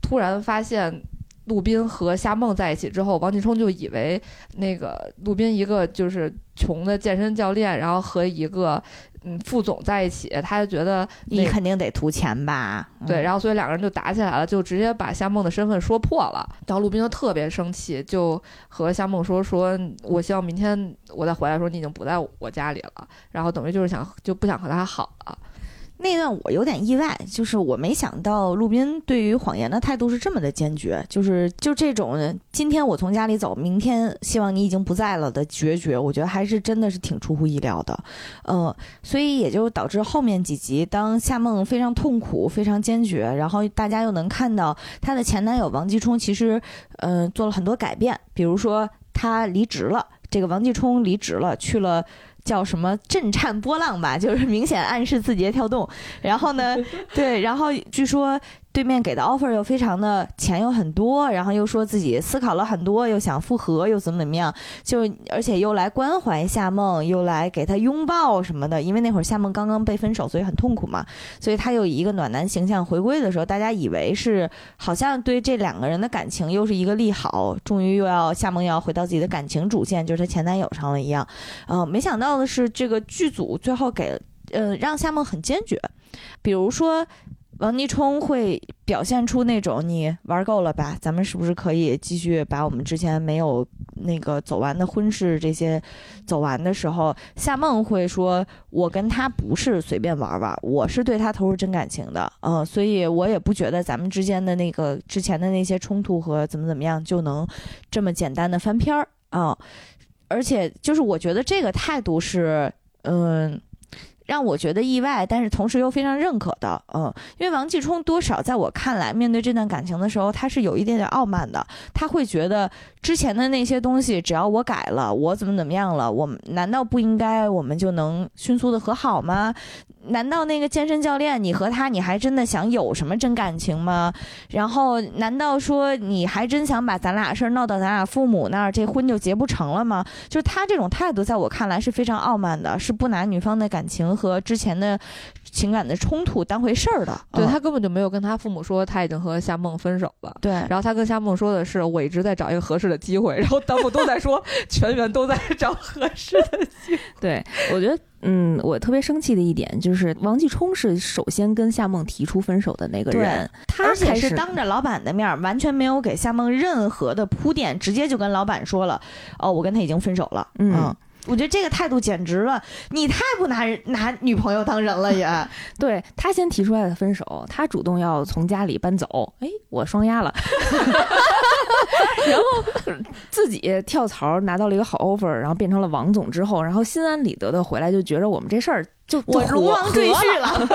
突然发现。陆斌和夏梦在一起之后，王继冲就以为那个陆斌一个就是穷的健身教练，然后和一个嗯副总在一起，他就觉得你肯定得图钱吧？对，嗯然后所以两个人就打起来了，就直接把夏梦的身份说破了。然后陆斌就特别生气，就和夏梦说：“说我希望明天我再回来的时候，你已经不在我家里了。”然后等于就是想就不想和他好了。那段我有点意外，就是我没想到陆斌对于谎言的态度是这么的坚决，就是就这种今天我从家里走，明天希望你已经不在了的决绝，我觉得还是真的是挺出乎意料的，呃，所以也就导致后面几集，当夏梦非常痛苦、非常坚决，然后大家又能看到她的前男友王继冲其实，呃，做了很多改变，比如说他离职了，这个王继冲离职了，去了。叫什么震颤波浪吧，就是明显暗示字节跳动。然后呢，对，然后据说对面给的 offer 又非常的钱又很多，然后又说自己思考了很多，又想复合，又怎么怎么样，就而且又来关怀夏梦，又来给她拥抱什么的。因为那会儿夏梦刚刚被分手，所以很痛苦嘛，所以他又以一个暖男形象回归的时候，大家以为是好像对这两个人的感情又是一个利好，终于又要夏梦要回到自己的感情主线，就是她前男友上了一样。呃，没想到的是，这个剧组最后给呃让夏梦很坚决，比如说王倪冲会表现出那种你玩够了吧，咱们是不是可以继续把我们之前没有那个走完的婚事这些走完的时候，夏梦会说，我跟他不是随便玩玩，我是对他投入真感情的，嗯，所以我也不觉得咱们之间的那个之前的那些冲突和怎么怎么样就能这么简单的翻篇儿啊。而且就是我觉得这个态度是，嗯，让我觉得意外，但是同时又非常认可的，嗯，因为王继冲多少在我看来，面对这段感情的时候，他是有一点点傲慢的，他会觉得之前的那些东西，只要我改了，我怎么怎么样了，我们难道不应该我们就能迅速的和好吗？难道那个健身教练，你和他，你还真的想有什么真感情吗？然后，难道说你还真想把咱俩事儿闹到咱俩父母那儿，这婚就结不成了吗？就是他这种态度，在我看来是非常傲慢的，是不拿女方的感情和之前的情感的冲突当回事儿的。嗯对他根本就没有跟他父母说他已经和夏梦分手了。对，然后他跟夏梦说的是，我一直在找一个合适的机会，然后弹幕都在说 全员都在找合适的机会。对，我觉得，嗯，我特别生气的一点就是王继冲是首先跟夏梦提出分手的那个人，他而且是当着老板的面儿，完全没有给夏梦任何的铺垫，直接就跟老板说了：“哦，我跟他已经分手了。”嗯我觉得这个态度简直了，你太不拿人拿女朋友当人了也。对他先提出来的分手，他主动要从家里搬走，哎，我双压了，然后自己跳槽拿到了一个好 offer，然后变成了王总之后，然后心安理得的回来，就觉着我们这事儿就我就如王赘和婿了，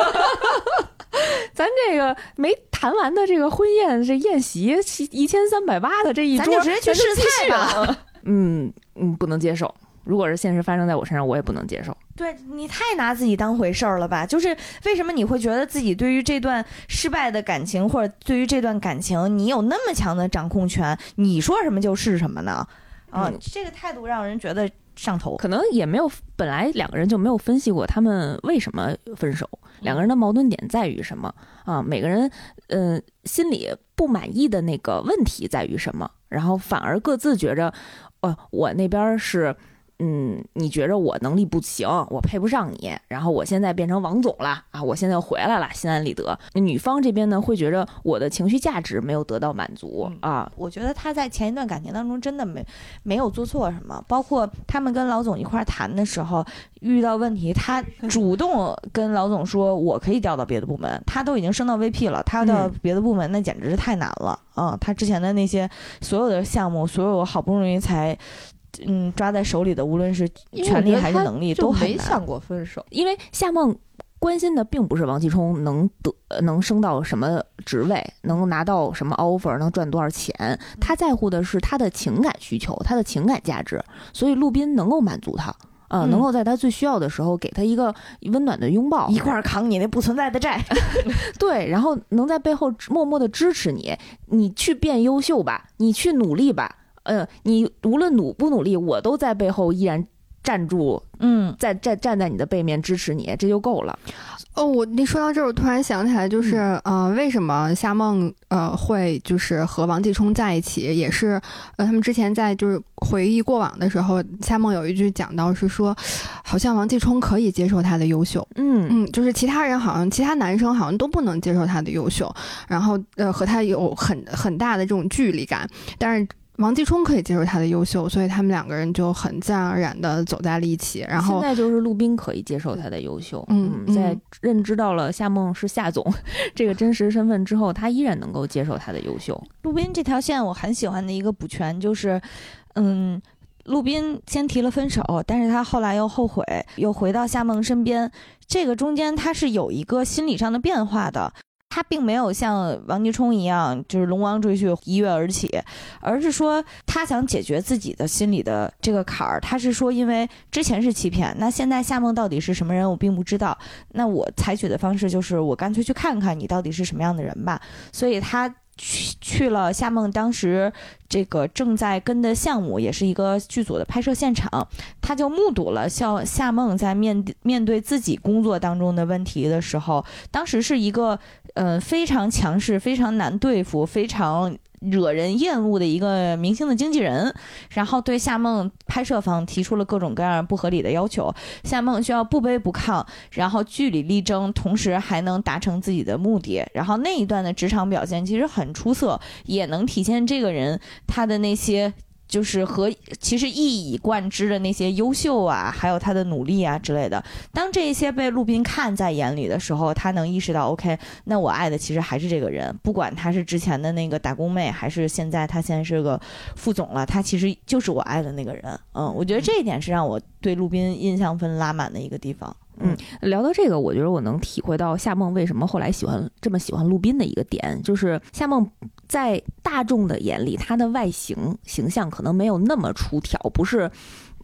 咱这个没谈完的这个婚宴这宴席一千三百八的这一桌，咱就直接去试菜吧。嗯嗯，不能接受。如果是现实发生在我身上，我也不能接受。对你太拿自己当回事儿了吧？就是为什么你会觉得自己对于这段失败的感情，或者对于这段感情，你有那么强的掌控权？你说什么就是什么呢？啊，嗯这个态度让人觉得上头。可能也没有，本来两个人就没有分析过他们为什么分手，两个人的矛盾点在于什么啊？每个人呃心里不满意的那个问题在于什么？然后反而各自觉着，哦、我那边是嗯，你觉着我能力不行，我配不上你，然后我现在变成王总了啊，我现在又回来了，心安理得。女方这边呢，会觉着我的情绪价值没有得到满足啊。我觉得他在前一段感情当中真的没没有做错什么，包括他们跟老总一块谈的时候遇到问题，他 主动跟老总说我可以调到别的部门，他都已经升到 VP 了，他要调别的部门那简直是太难了啊！他之前的那些所有的项目，所有好不容易才。嗯，抓在手里的，无论是权力还是能力，都没想过分手。因为夏梦关心的并不是王继冲能得能升到什么职位，能拿到什么 offer，能赚多少钱。他在乎的是他的情感需求，他的情感价值。所以陆斌能够满足他，呃，能够在他最需要的时候给他一个温暖的拥抱，一块扛你那不存在的债。对，然后能在背后默默的支持你，你去变优秀吧，你去努力吧。嗯，你无论努不努力，我都在背后依然站住，嗯，在站站在你的背面支持你，这就够了。哦，我你说到这儿，我突然想起来，就是呃，为什么夏梦呃会就是和王继冲在一起，也是呃，他们之前在就是回忆过往的时候，夏梦有一句讲到是说，好像王继冲可以接受他的优秀，嗯嗯，就是其他人好像其他男生好像都不能接受他的优秀，然后呃和他有很很大的这种距离感，但是。王继冲可以接受他的优秀，所以他们两个人就很自然而然的走在了一起。然后现在就是陆斌可以接受他的优秀，嗯，在认知到了夏梦是夏总 这个真实身份之后，他依然能够接受他的优秀。陆斌这条线我很喜欢的一个补全就是，嗯，陆斌先提了分手，但是他后来又后悔，又回到夏梦身边，这个中间他是有一个心理上的变化的。他并没有像王继冲一样，就是龙王赘婿一跃而起，而是说他想解决自己的心里的这个坎儿。他是说，因为之前是欺骗，那现在夏梦到底是什么人，我并不知道。那我采取的方式就是，我干脆去看看你到底是什么样的人吧。所以他。去去了夏梦当时这个正在跟的项目，也是一个剧组的拍摄现场，他就目睹了夏夏梦在面面对自己工作当中的问题的时候，当时是一个呃非常强势、非常难对付、非常。惹人厌恶的一个明星的经纪人，然后对夏梦拍摄方提出了各种各样不合理的要求。夏梦需要不卑不亢，然后据理力争，同时还能达成自己的目的。然后那一段的职场表现其实很出色，也能体现这个人他的那些。就是和其实一以贯之的那些优秀啊，还有他的努力啊之类的，当这一些被陆斌看在眼里的时候，他能意识到，OK，那我爱的其实还是这个人，不管他是之前的那个打工妹，还是现在他现在是个副总了，他其实就是我爱的那个人。嗯，我觉得这一点是让我对陆斌印象分拉满的一个地方。嗯，聊到这个，我觉得我能体会到夏梦为什么后来喜欢这么喜欢陆斌的一个点，就是夏梦在大众的眼里，她的外形形象可能没有那么出挑，不是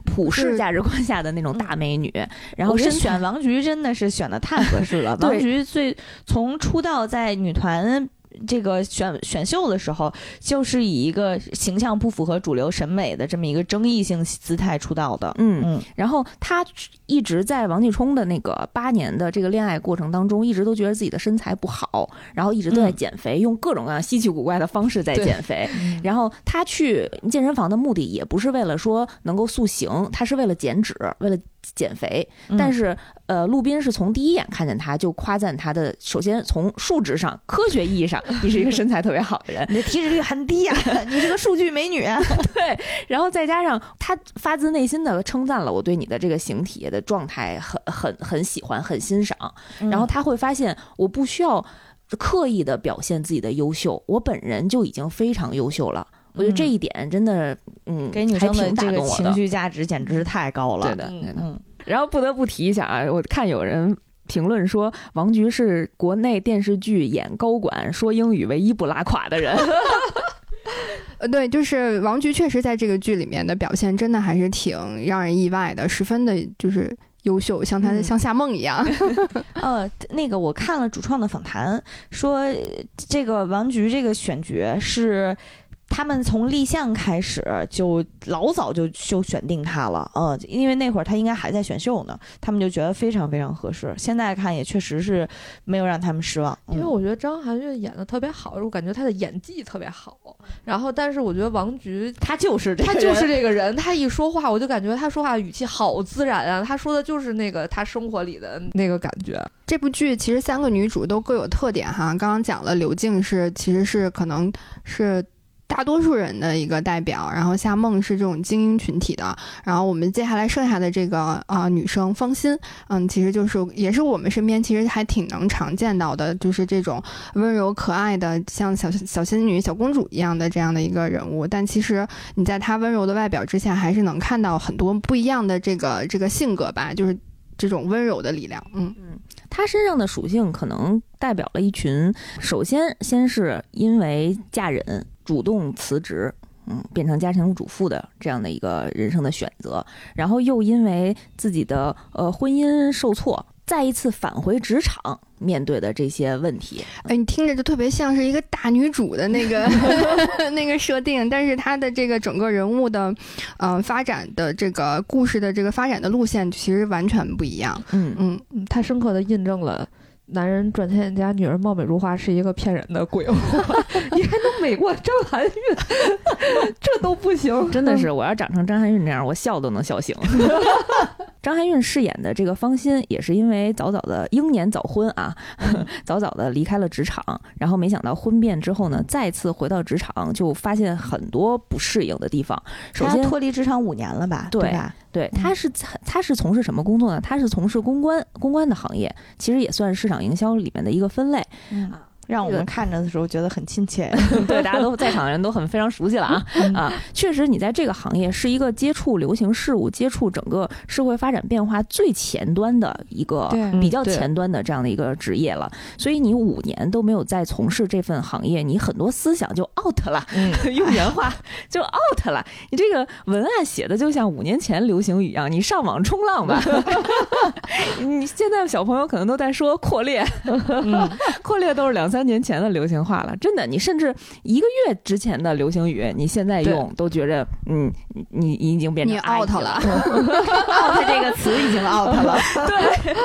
普世价值观下的那种大美女。然后选王菊真的是选的太合适了，王菊最从出道在女团。这个选选秀的时候，就是以一个形象不符合主流审美的这么一个争议性姿态出道的。嗯嗯，然后他一直在王继冲的那个八年的这个恋爱过程当中，一直都觉得自己的身材不好，然后一直都在减肥，用各种各样稀奇古怪的方式在减肥。然后他去健身房的目的也不是为了说能够塑形，他是为了减脂，为了。减肥，但是呃，陆斌是从第一眼看见他就夸赞他的。首先从数值上、科学意义上，你是一个身材特别好的人，你的体脂率很低呀，你是个数据美女。对，然后再加上他发自内心的称赞了我对你的这个形体的状态很很很喜欢、很欣赏。然后他会发现我不需要刻意的表现自己的优秀，我本人就已经非常优秀了。我觉得这一点真的，嗯，给女生的这个情绪价值简直是太高了。对的，嗯。然后不得不提一下啊，我看有人评论说，王菊是国内电视剧演高管说英语唯一不拉垮的人。呃，对，就是王菊确实在这个剧里面的表现真的还是挺让人意外的，十分的就是优秀，像他的像夏梦一样。呃，那个我看了主创的访谈，说这个王菊这个选角是。他们从立项开始就老早就就选定他了，嗯，因为那会儿他应该还在选秀呢，他们就觉得非常非常合适。现在看也确实是没有让他们失望，因为我觉得张含韵演的特别好，我感觉她的演技特别好。然后，但是我觉得王菊她就是她就是这个人，她一说话我就感觉她说话语气好自然啊，她说的就是那个她生活里的那个感觉。这部剧其实三个女主都各有特点哈，刚刚讲了刘静是其实是可能是。大多数人的一个代表，然后夏梦是这种精英群体的，然后我们接下来剩下的这个啊女生方心，嗯，其实就是也是我们身边其实还挺能常见到的，就是这种温柔可爱的，像小小仙女、小公主一样的这样的一个人物。但其实你在她温柔的外表之下，还是能看到很多不一样的这个这个性格吧，就是这种温柔的力量。嗯嗯，她身上的属性可能代表了一群，首先先是因为嫁人。主动辞职，嗯，变成家庭主妇的这样的一个人生的选择，然后又因为自己的呃婚姻受挫，再一次返回职场，面对的这些问题，哎，你听着就特别像是一个大女主的那个 那个设定，但是她的这个整个人物的，嗯，发展的这个故事的这个发展的路线其实完全不一样，嗯。嗯。嗯，她深刻的印证了。男人赚钱家，女人貌美如花，是一个骗人的鬼话。你还能美过张含韵？这都不行。真的是，我要长成张含韵这样，我笑都能笑醒。张含韵饰演的这个方心，也是因为早早的英年早婚啊，早早的离开了职场，然后没想到婚变之后呢，再次回到职场，就发现很多不适应的地方。首先脱离职场五年了吧？对吧？对，他是他是从事什么工作呢？他是从事公关公关的行业，其实也算是市场营销里面的一个分类啊。让我们看着的时候觉得很亲切，对，大家都在场的人都很非常熟悉了啊 啊！确实，你在这个行业是一个接触流行事物、接触整个社会发展变化最前端的一个比较前端的这样的一个职业了。所以你五年都没有再从事这份行业，你很多思想就 out 了，用原话就 out 了。你这个文案写的就像五年前流行语一样，你上网冲浪吧。你现在小朋友可能都在说扩列，扩列都是两。三年前的流行话了，真的，你甚至一个月之前的流行语，你现在用都觉着，嗯，你你已经变成 out 了，out 这个词已经 out 了。对，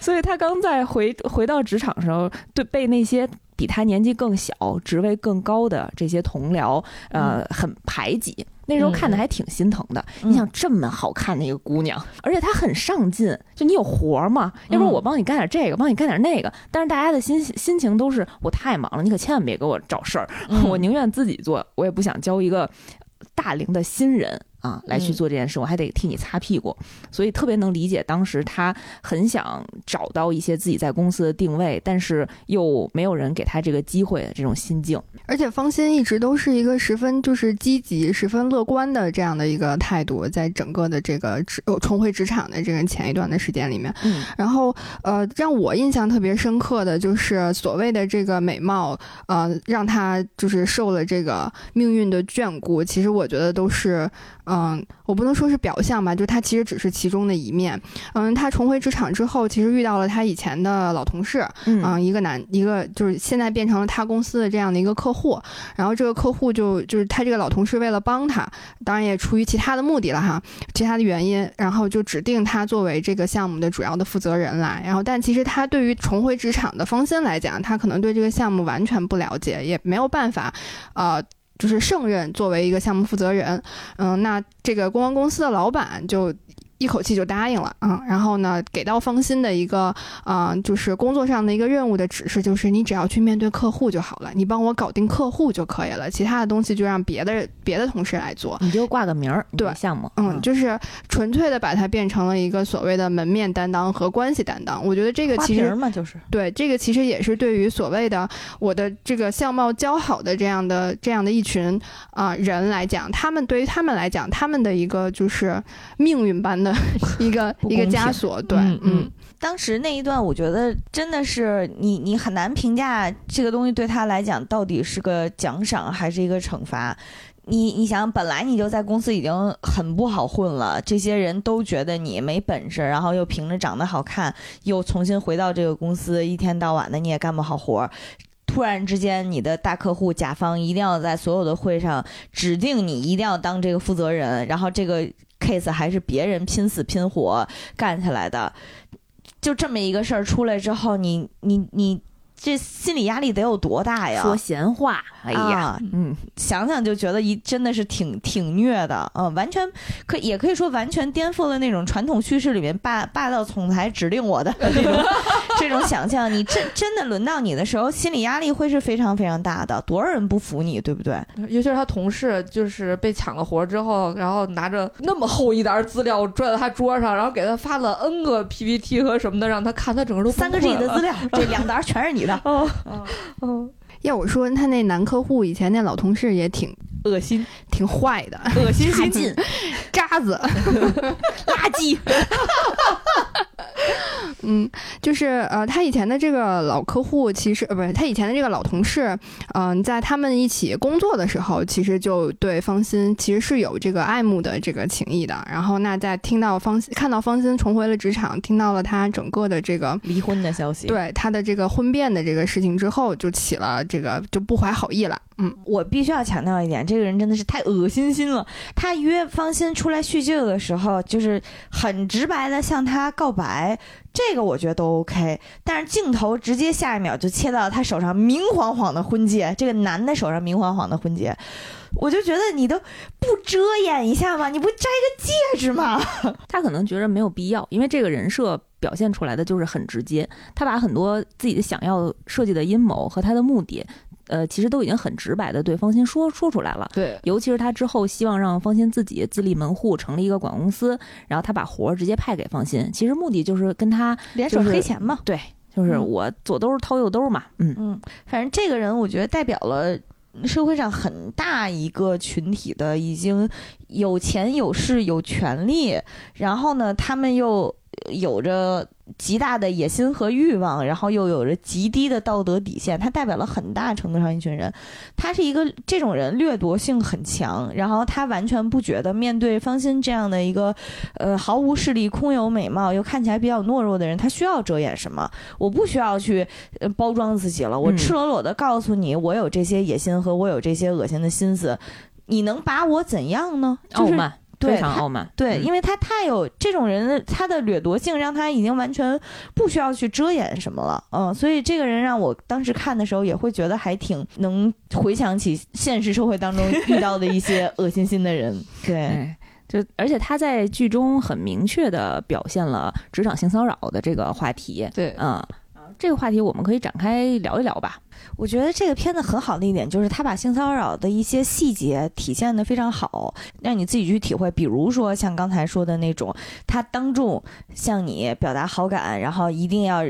所以他刚在回回到职场时候，对被那些。比他年纪更小、职位更高的这些同僚，呃，很排挤。那时候看的还挺心疼的。你想这么好看的一个姑娘，而且她很上进，就你有活儿吗？要不然我帮你干点这个，帮你干点那个。但是大家的心心情都是我太忙了，你可千万别给我找事儿，我宁愿自己做，我也不想教一个大龄的新人。啊，来去做这件事，我还得替你擦屁股，所以特别能理解当时他很想找到一些自己在公司的定位，但是又没有人给他这个机会的这种心境。而且方心一直都是一个十分就是积极、十分乐观的这样的一个态度，在整个的这个职重回职场的这个前一段的时间里面。嗯，然后呃，让我印象特别深刻的就是所谓的这个美貌，呃，让他就是受了这个命运的眷顾。其实我觉得都是。嗯，我不能说是表象吧，就他其实只是其中的一面。嗯，他重回职场之后，其实遇到了他以前的老同事，嗯，一个男，一个就是现在变成了他公司的这样的一个客户。然后这个客户就就是他这个老同事为了帮他，当然也出于其他的目的了哈，其他的原因，然后就指定他作为这个项目的主要的负责人来。然后，但其实他对于重回职场的方心来讲，他可能对这个项目完全不了解，也没有办法，呃。就是胜任作为一个项目负责人，嗯，那这个公关公司的老板就。一口气就答应了啊，然后呢，给到方心的一个啊，就是工作上的一个任务的指示，就是你只要去面对客户就好了，你帮我搞定客户就可以了，其他的东西就让别的别的同事来做，你就挂个名儿，对项目，嗯，就是纯粹的把它变成了一个所谓的门面担当和关系担当。我觉得这个其实嘛，就是对这个其实也是对于所谓的我的这个相貌姣好的这样的这样的一群啊人来讲，他们对于他们来讲，他们的一个就是命运般的。一个一个枷锁，对，嗯，当时那一段，我觉得真的是你，你很难评价这个东西对他来讲到底是个奖赏还是一个惩罚。你，你想，本来你就在公司已经很不好混了，这些人都觉得你没本事，然后又凭着长得好看，又重新回到这个公司，一天到晚的你也干不好活儿。突然之间你的大客户甲方一定要在所有的会上指定你一定要当这个负责人，然后这个 case 还是别人拼死拼活干下来的，就这么一个事儿出来之后，你你你。这心理压力得有多大呀？说闲话，哎呀，嗯，想想就觉得一真的是挺挺虐的，嗯，完全可也可以说完全颠覆了那种传统叙事里面霸霸道总裁指令我的这种 这种想象。你真真的轮到你的时候，心理压力会是非常非常大的，多少人不服你，对不对？尤其是他同事，就是被抢了活之后，然后拿着那么厚一沓资料拽到他桌上，然后给他发了 N 个 PPT 和什么的，让他看，他整个都三个 G 的资料，这两沓全是你。哦。哦哦！要我说，他那男客户以前那老同事也挺恶心，挺坏的，恶心心劲，渣子，垃圾。嗯，就是呃，他以前的这个老客户，其实呃，不是他以前的这个老同事，嗯，在他们一起工作的时候，其实就对方心其实是有这个爱慕的这个情谊的。然后，那在听到方看到方心重回了职场，听到了他整个的这个离婚的消息，对他的这个婚变的这个事情之后，就起了这个就不怀好意了。嗯，我必须要强调一点，这个人真的是太恶心心了。他约方心出来叙旧的时候，就是很直白的向他告白。这个我觉得都 OK，但是镜头直接下一秒就切到他手上明晃晃的婚戒，这个男的手上明晃晃的婚戒，我就觉得你都不遮掩一下吗？你不摘个戒指吗？他可能觉得没有必要，因为这个人设表现出来的就是很直接，他把很多自己的想要设计的阴谋和他的目的。呃，其实都已经很直白的对方心说说出来了。对，尤其是他之后希望让方心自己自立门户，成立一个管公司，然后他把活儿直接派给方心，其实目的就是跟他联手黑钱嘛。对，就是我左兜掏右兜嘛。嗯嗯，反正这个人我觉得代表了社会上很大一个群体的已经有钱有势有权利，然后呢，他们又有着。极大的野心和欲望，然后又有着极低的道德底线，他代表了很大程度上一群人。他是一个这种人，掠夺性很强，然后他完全不觉得面对方心这样的一个，呃，毫无势力、空有美貌又看起来比较懦弱的人，他需要遮掩什么？我不需要去包装自己了，我赤裸裸的告诉你，我有这些野心和我有这些恶心的心思，你能把我怎样呢？傲慢。非常傲慢，对，因为他太有这种人的他的掠夺性，让他已经完全不需要去遮掩什么了，嗯，所以这个人让我当时看的时候也会觉得还挺能回想起现实社会当中遇到的一些恶心心的人，对，就而且他在剧中很明确的表现了职场性骚扰的这个话题，对，嗯，这个话题我们可以展开聊一聊吧。我觉得这个片子很好的一点就是，他把性骚扰的一些细节体现的非常好，让你自己去体会。比如说像刚才说的那种，他当众向你表达好感，然后一定要。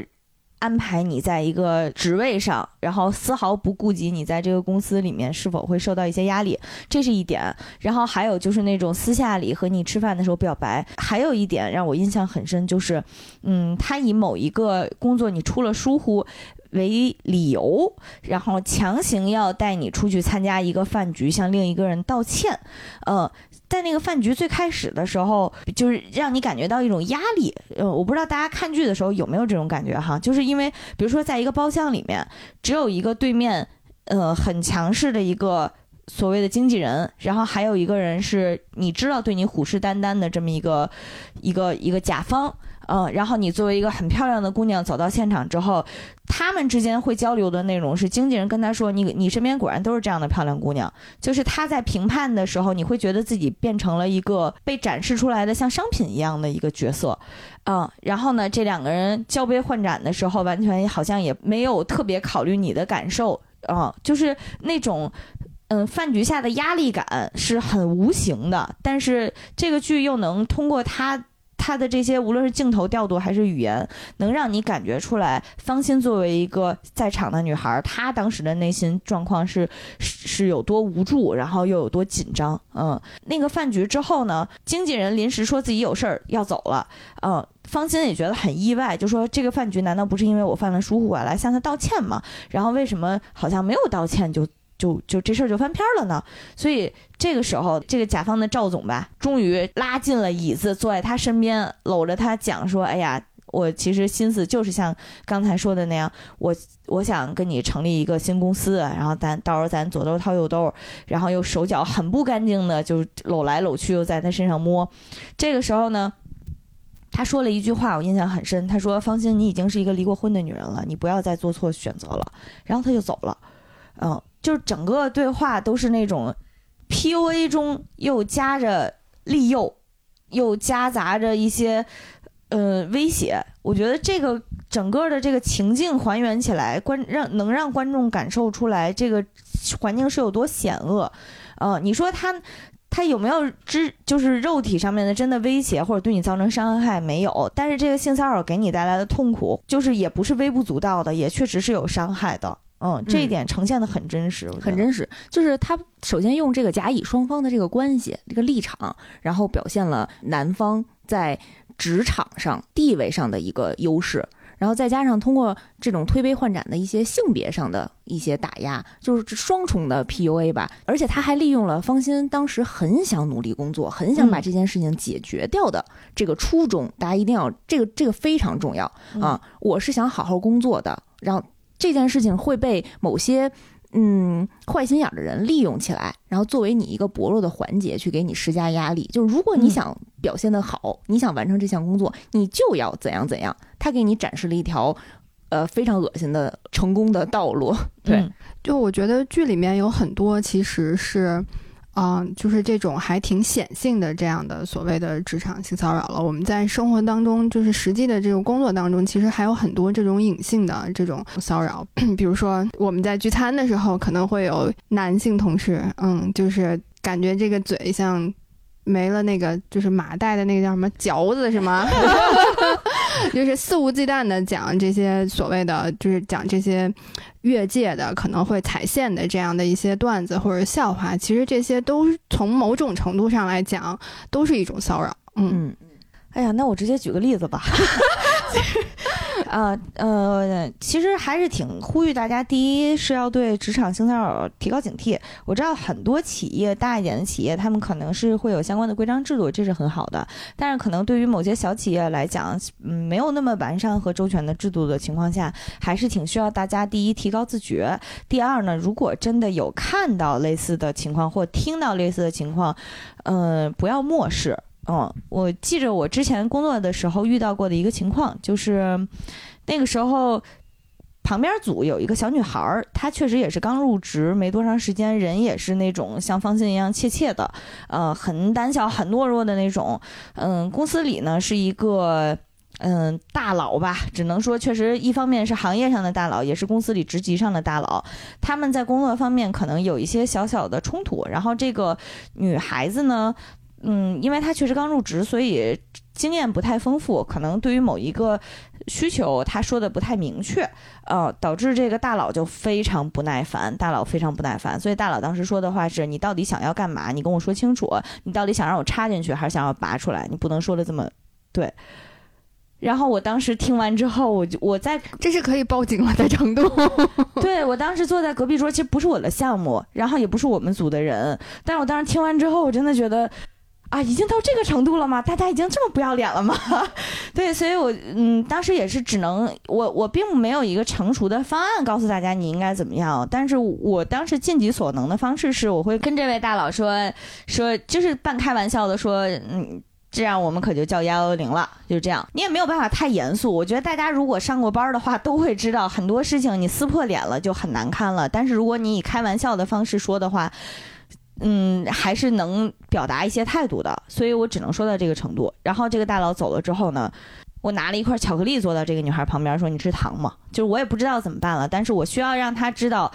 安排你在一个职位上，然后丝毫不顾及你在这个公司里面是否会受到一些压力，这是一点。然后还有就是那种私下里和你吃饭的时候表白。还有一点让我印象很深，就是，嗯，他以某一个工作你出了疏忽为理由，然后强行要带你出去参加一个饭局，向另一个人道歉，嗯。在那个饭局最开始的时候，就是让你感觉到一种压力。呃，我不知道大家看剧的时候有没有这种感觉哈，就是因为比如说在一个包厢里面，只有一个对面，呃，很强势的一个所谓的经纪人，然后还有一个人是你知道对你虎视眈眈的这么一个一个一个甲方。嗯，然后你作为一个很漂亮的姑娘走到现场之后，他们之间会交流的内容是经纪人跟他说：“你你身边果然都是这样的漂亮姑娘。”就是他在评判的时候，你会觉得自己变成了一个被展示出来的像商品一样的一个角色。嗯，然后呢，这两个人交杯换盏的时候，完全好像也没有特别考虑你的感受。嗯，就是那种嗯饭局下的压力感是很无形的，但是这个剧又能通过他。他的这些无论是镜头调度还是语言，能让你感觉出来，方心作为一个在场的女孩，她当时的内心状况是是是有多无助，然后又有多紧张。嗯，那个饭局之后呢，经纪人临时说自己有事儿要走了。嗯，方心也觉得很意外，就说这个饭局难道不是因为我犯了疏忽，我来向他道歉吗？然后为什么好像没有道歉就？就就这事儿就翻篇了呢，所以这个时候，这个甲方的赵总吧，终于拉进了椅子，坐在他身边，搂着他讲说：“哎呀，我其实心思就是像刚才说的那样，我我想跟你成立一个新公司，然后咱到时候咱左兜掏右兜，然后又手脚很不干净的就搂来搂去，又在他身上摸。这个时候呢，他说了一句话，我印象很深。他说：“方心，你已经是一个离过婚的女人了，你不要再做错选择了。”然后他就走了。嗯，就是整个对话都是那种 PUA 中又夹着利诱，又夹杂着一些呃威胁。我觉得这个整个的这个情境还原起来，观让能让观众感受出来这个环境是有多险恶。呃，你说他。他有没有肢就是肉体上面的真的威胁或者对你造成伤害？没有，但是这个性骚扰给你带来的痛苦，就是也不是微不足道的，也确实是有伤害的。嗯，这一点呈现的很真实，很真实。就是他首先用这个甲乙双方的这个关系、这个立场，然后表现了男方在职场上地位上的一个优势。然后再加上通过这种推杯换盏的一些性别上的一些打压，就是双重的 PUA 吧。而且他还利用了方心当时很想努力工作、很想把这件事情解决掉的这个初衷。大家一定要这个这个非常重要啊！我是想好好工作的，然后这件事情会被某些。嗯，坏心眼的人利用起来，然后作为你一个薄弱的环节去给你施加压力。就是如果你想表现的好，你想完成这项工作，你就要怎样怎样。他给你展示了一条，呃，非常恶心的成功的道路。对，就我觉得剧里面有很多其实是。嗯，就是这种还挺显性的这样的所谓的职场性骚扰了。我们在生活当中，就是实际的这种工作当中，其实还有很多这种隐性的这种骚扰。比如说，我们在聚餐的时候，可能会有男性同事，嗯，就是感觉这个嘴像。没了那个就是马带的那个叫什么嚼子是吗？就是肆无忌惮的讲这些所谓的，就是讲这些越界的可能会踩线的这样的一些段子或者笑话，其实这些都从某种程度上来讲都是一种骚扰。嗯，哎呀，那我直接举个例子吧。啊呃，其实还是挺呼吁大家，第一是要对职场性骚扰提高警惕。我知道很多企业大一点的企业，他们可能是会有相关的规章制度，这是很好的。但是可能对于某些小企业来讲，嗯，没有那么完善和周全的制度的情况下，还是挺需要大家第一提高自觉。第二呢，如果真的有看到类似的情况或听到类似的情况，嗯，不要漠视。嗯，我记着我之前工作的时候遇到过的一个情况，就是那个时候旁边组有一个小女孩儿，她确实也是刚入职没多长时间，人也是那种像方心一样怯怯的，呃，很胆小、很懦弱的那种。嗯，公司里呢是一个嗯大佬吧，只能说确实一方面是行业上的大佬，也是公司里职级上的大佬。他们在工作方面可能有一些小小的冲突，然后这个女孩子呢。嗯，因为他确实刚入职，所以经验不太丰富，可能对于某一个需求他说的不太明确，呃，导致这个大佬就非常不耐烦。大佬非常不耐烦，所以大佬当时说的话是：“你到底想要干嘛？你跟我说清楚。你到底想让我插进去，还是想要拔出来？你不能说的这么对。”然后我当时听完之后，我就我在这是可以报警了在成都。对我当时坐在隔壁桌，其实不是我的项目，然后也不是我们组的人，但是我当时听完之后，我真的觉得。啊，已经到这个程度了吗？大家已经这么不要脸了吗？对，所以我嗯，当时也是只能我我并没有一个成熟的方案告诉大家你应该怎么样，但是我当时尽己所能的方式是，我会跟这位大佬说说，就是半开玩笑的说，嗯，这样我们可就叫幺幺零了，就这样。你也没有办法太严肃，我觉得大家如果上过班的话，都会知道很多事情你撕破脸了就很难堪了，但是如果你以开玩笑的方式说的话。嗯，还是能表达一些态度的，所以我只能说到这个程度。然后这个大佬走了之后呢，我拿了一块巧克力坐到这个女孩旁边，说：“你吃糖吗？”就是我也不知道怎么办了，但是我需要让他知道，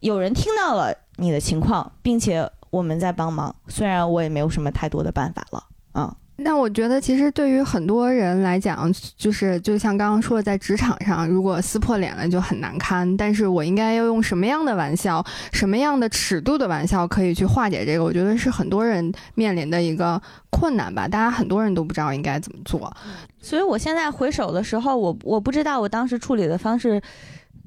有人听到了你的情况，并且我们在帮忙。虽然我也没有什么太多的办法了，嗯。那我觉得，其实对于很多人来讲，就是就像刚刚说的，在职场上，如果撕破脸了就很难堪。但是我应该要用什么样的玩笑，什么样的尺度的玩笑可以去化解这个？我觉得是很多人面临的一个困难吧。大家很多人都不知道应该怎么做。所以我现在回首的时候，我我不知道我当时处理的方式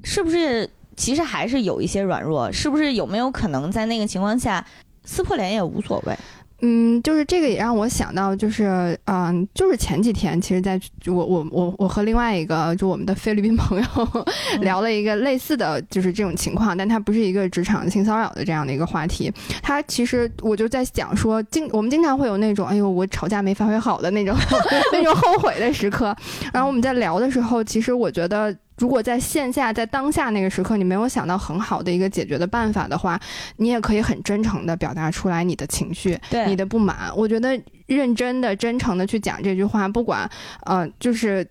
是不是其实还是有一些软弱，是不是有没有可能在那个情况下撕破脸也无所谓？嗯，就是这个也让我想到，就是嗯，就是前几天，其实在我我我我和另外一个就我们的菲律宾朋友 聊了一个类似的就是这种情况，但他不是一个职场性骚扰的这样的一个话题。他其实我就在讲说，经我们经常会有那种哎呦我吵架没发挥好的那种 那种后悔的时刻。然后我们在聊的时候，其实我觉得。如果在线下，在当下那个时刻，你没有想到很好的一个解决的办法的话，你也可以很真诚的表达出来你的情绪，你的不满。我觉得认真的、真诚的去讲这句话，不管呃，就是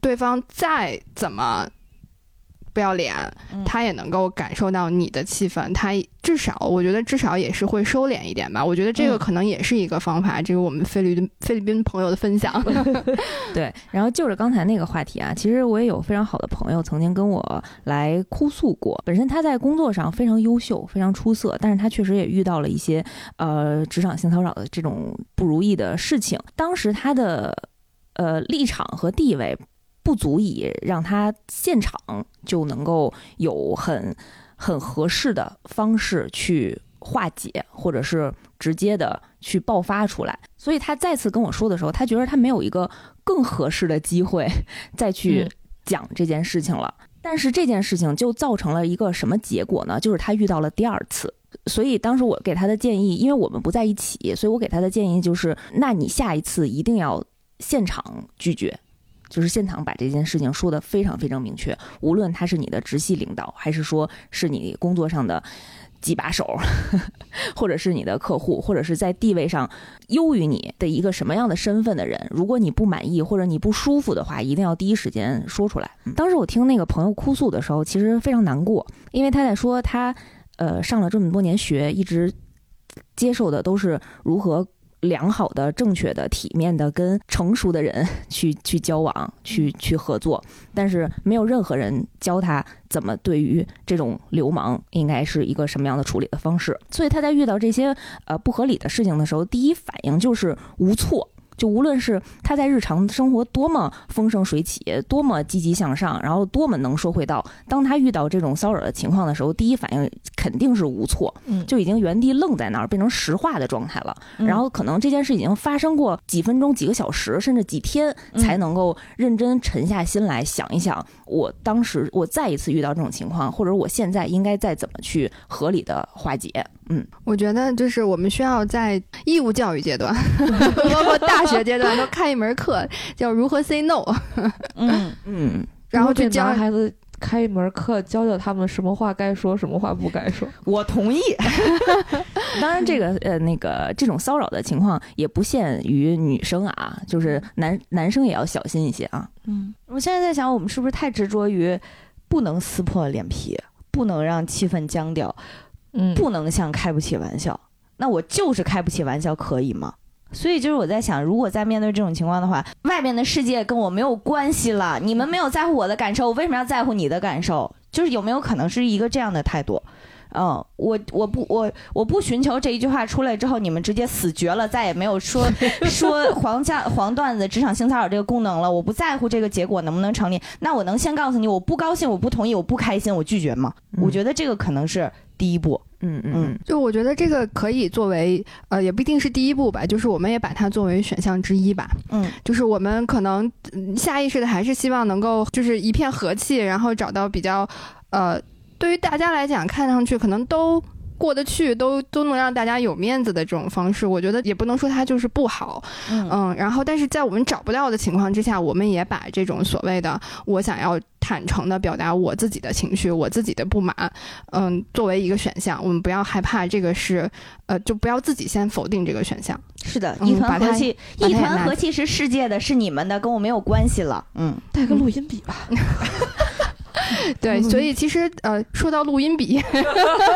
对方再怎么。不要脸，他也能够感受到你的气氛，他至少我觉得至少也是会收敛一点吧。我觉得这个可能也是一个方法。这个我们菲律宾菲律宾朋友的分享。对，然后就是刚才那个话题啊，其实我也有非常好的朋友曾经跟我来哭诉过。本身他在工作上非常优秀，非常出色，但是他确实也遇到了一些呃职场性骚扰的这种不如意的事情。当时他的呃立场和地位。不足以让他现场就能够有很很合适的方式去化解，或者是直接的去爆发出来。所以他再次跟我说的时候，他觉得他没有一个更合适的机会再去讲这件事情了。但是这件事情就造成了一个什么结果呢？就是他遇到了第二次。所以当时我给他的建议，因为我们不在一起，所以我给他的建议就是：那你下一次一定要现场拒绝。就是现场把这件事情说的非常非常明确，无论他是你的直系领导，还是说是你工作上的几把手，或者是你的客户，或者是在地位上优于你的一个什么样的身份的人，如果你不满意或者你不舒服的话，一定要第一时间说出来。当时我听那个朋友哭诉的时候，其实非常难过，因为他在说他呃上了这么多年学，一直接受的都是如何。良好的、正确的、体面的跟成熟的人去 去交往、去去合作，但是没有任何人教他怎么对于这种流氓应该是一个什么样的处理的方式，所以他在遇到这些呃不合理的事情的时候，第一反应就是无措。就无论是他在日常生活多么风生水起，多么积极向上，然后多么能说会道，当他遇到这种骚扰的情况的时候，第一反应肯定是无措，嗯，就已经原地愣在那儿，变成石化的状态了。然后可能这件事已经发生过几分钟、几个小时，甚至几天，才能够认真沉下心来想一想，我当时我再一次遇到这种情况，或者我现在应该再怎么去合理的化解。嗯，我觉得就是我们需要在义务教育阶段，包括大学阶段，都开一门课，叫如何 say no。嗯嗯，然后去教孩子开一门课，教教他们什么话该说，什么话不该说。我同意。当然，这个呃，那个这种骚扰的情况也不限于女生啊，就是男男生也要小心一些啊。嗯，我现在在想，我们是不是太执着于不能撕破脸皮，不能让气氛僵掉？嗯，不能像开不起玩笑，那我就是开不起玩笑，可以吗？所以就是我在想，如果在面对这种情况的话，外面的世界跟我没有关系了，你们没有在乎我的感受，我为什么要在乎你的感受？就是有没有可能是一个这样的态度？嗯，我我不我我不寻求这一句话出来之后，你们直接死绝了，再也没有说 说黄家黄段子职场性骚扰这个功能了。我不在乎这个结果能不能成立，那我能先告诉你，我不高兴，我不同意，我不开心，我拒绝吗？我觉得这个可能是。第一步，嗯嗯，就我觉得这个可以作为，呃，也不一定是第一步吧，就是我们也把它作为选项之一吧，嗯，就是我们可能下意识的还是希望能够就是一片和气，然后找到比较，呃，对于大家来讲看上去可能都。过得去都都能让大家有面子的这种方式，我觉得也不能说它就是不好，嗯，然后但是在我们找不到的情况之下，我们也把这种所谓的我想要坦诚的表达我自己的情绪，我自己的不满，嗯，作为一个选项，我们不要害怕这个是，呃，就不要自己先否定这个选项。是的，一团和气，一团和气是世界的，是你们的，跟我没有关系了。嗯，带个录音笔吧。对，所以其实呃，说到录音笔，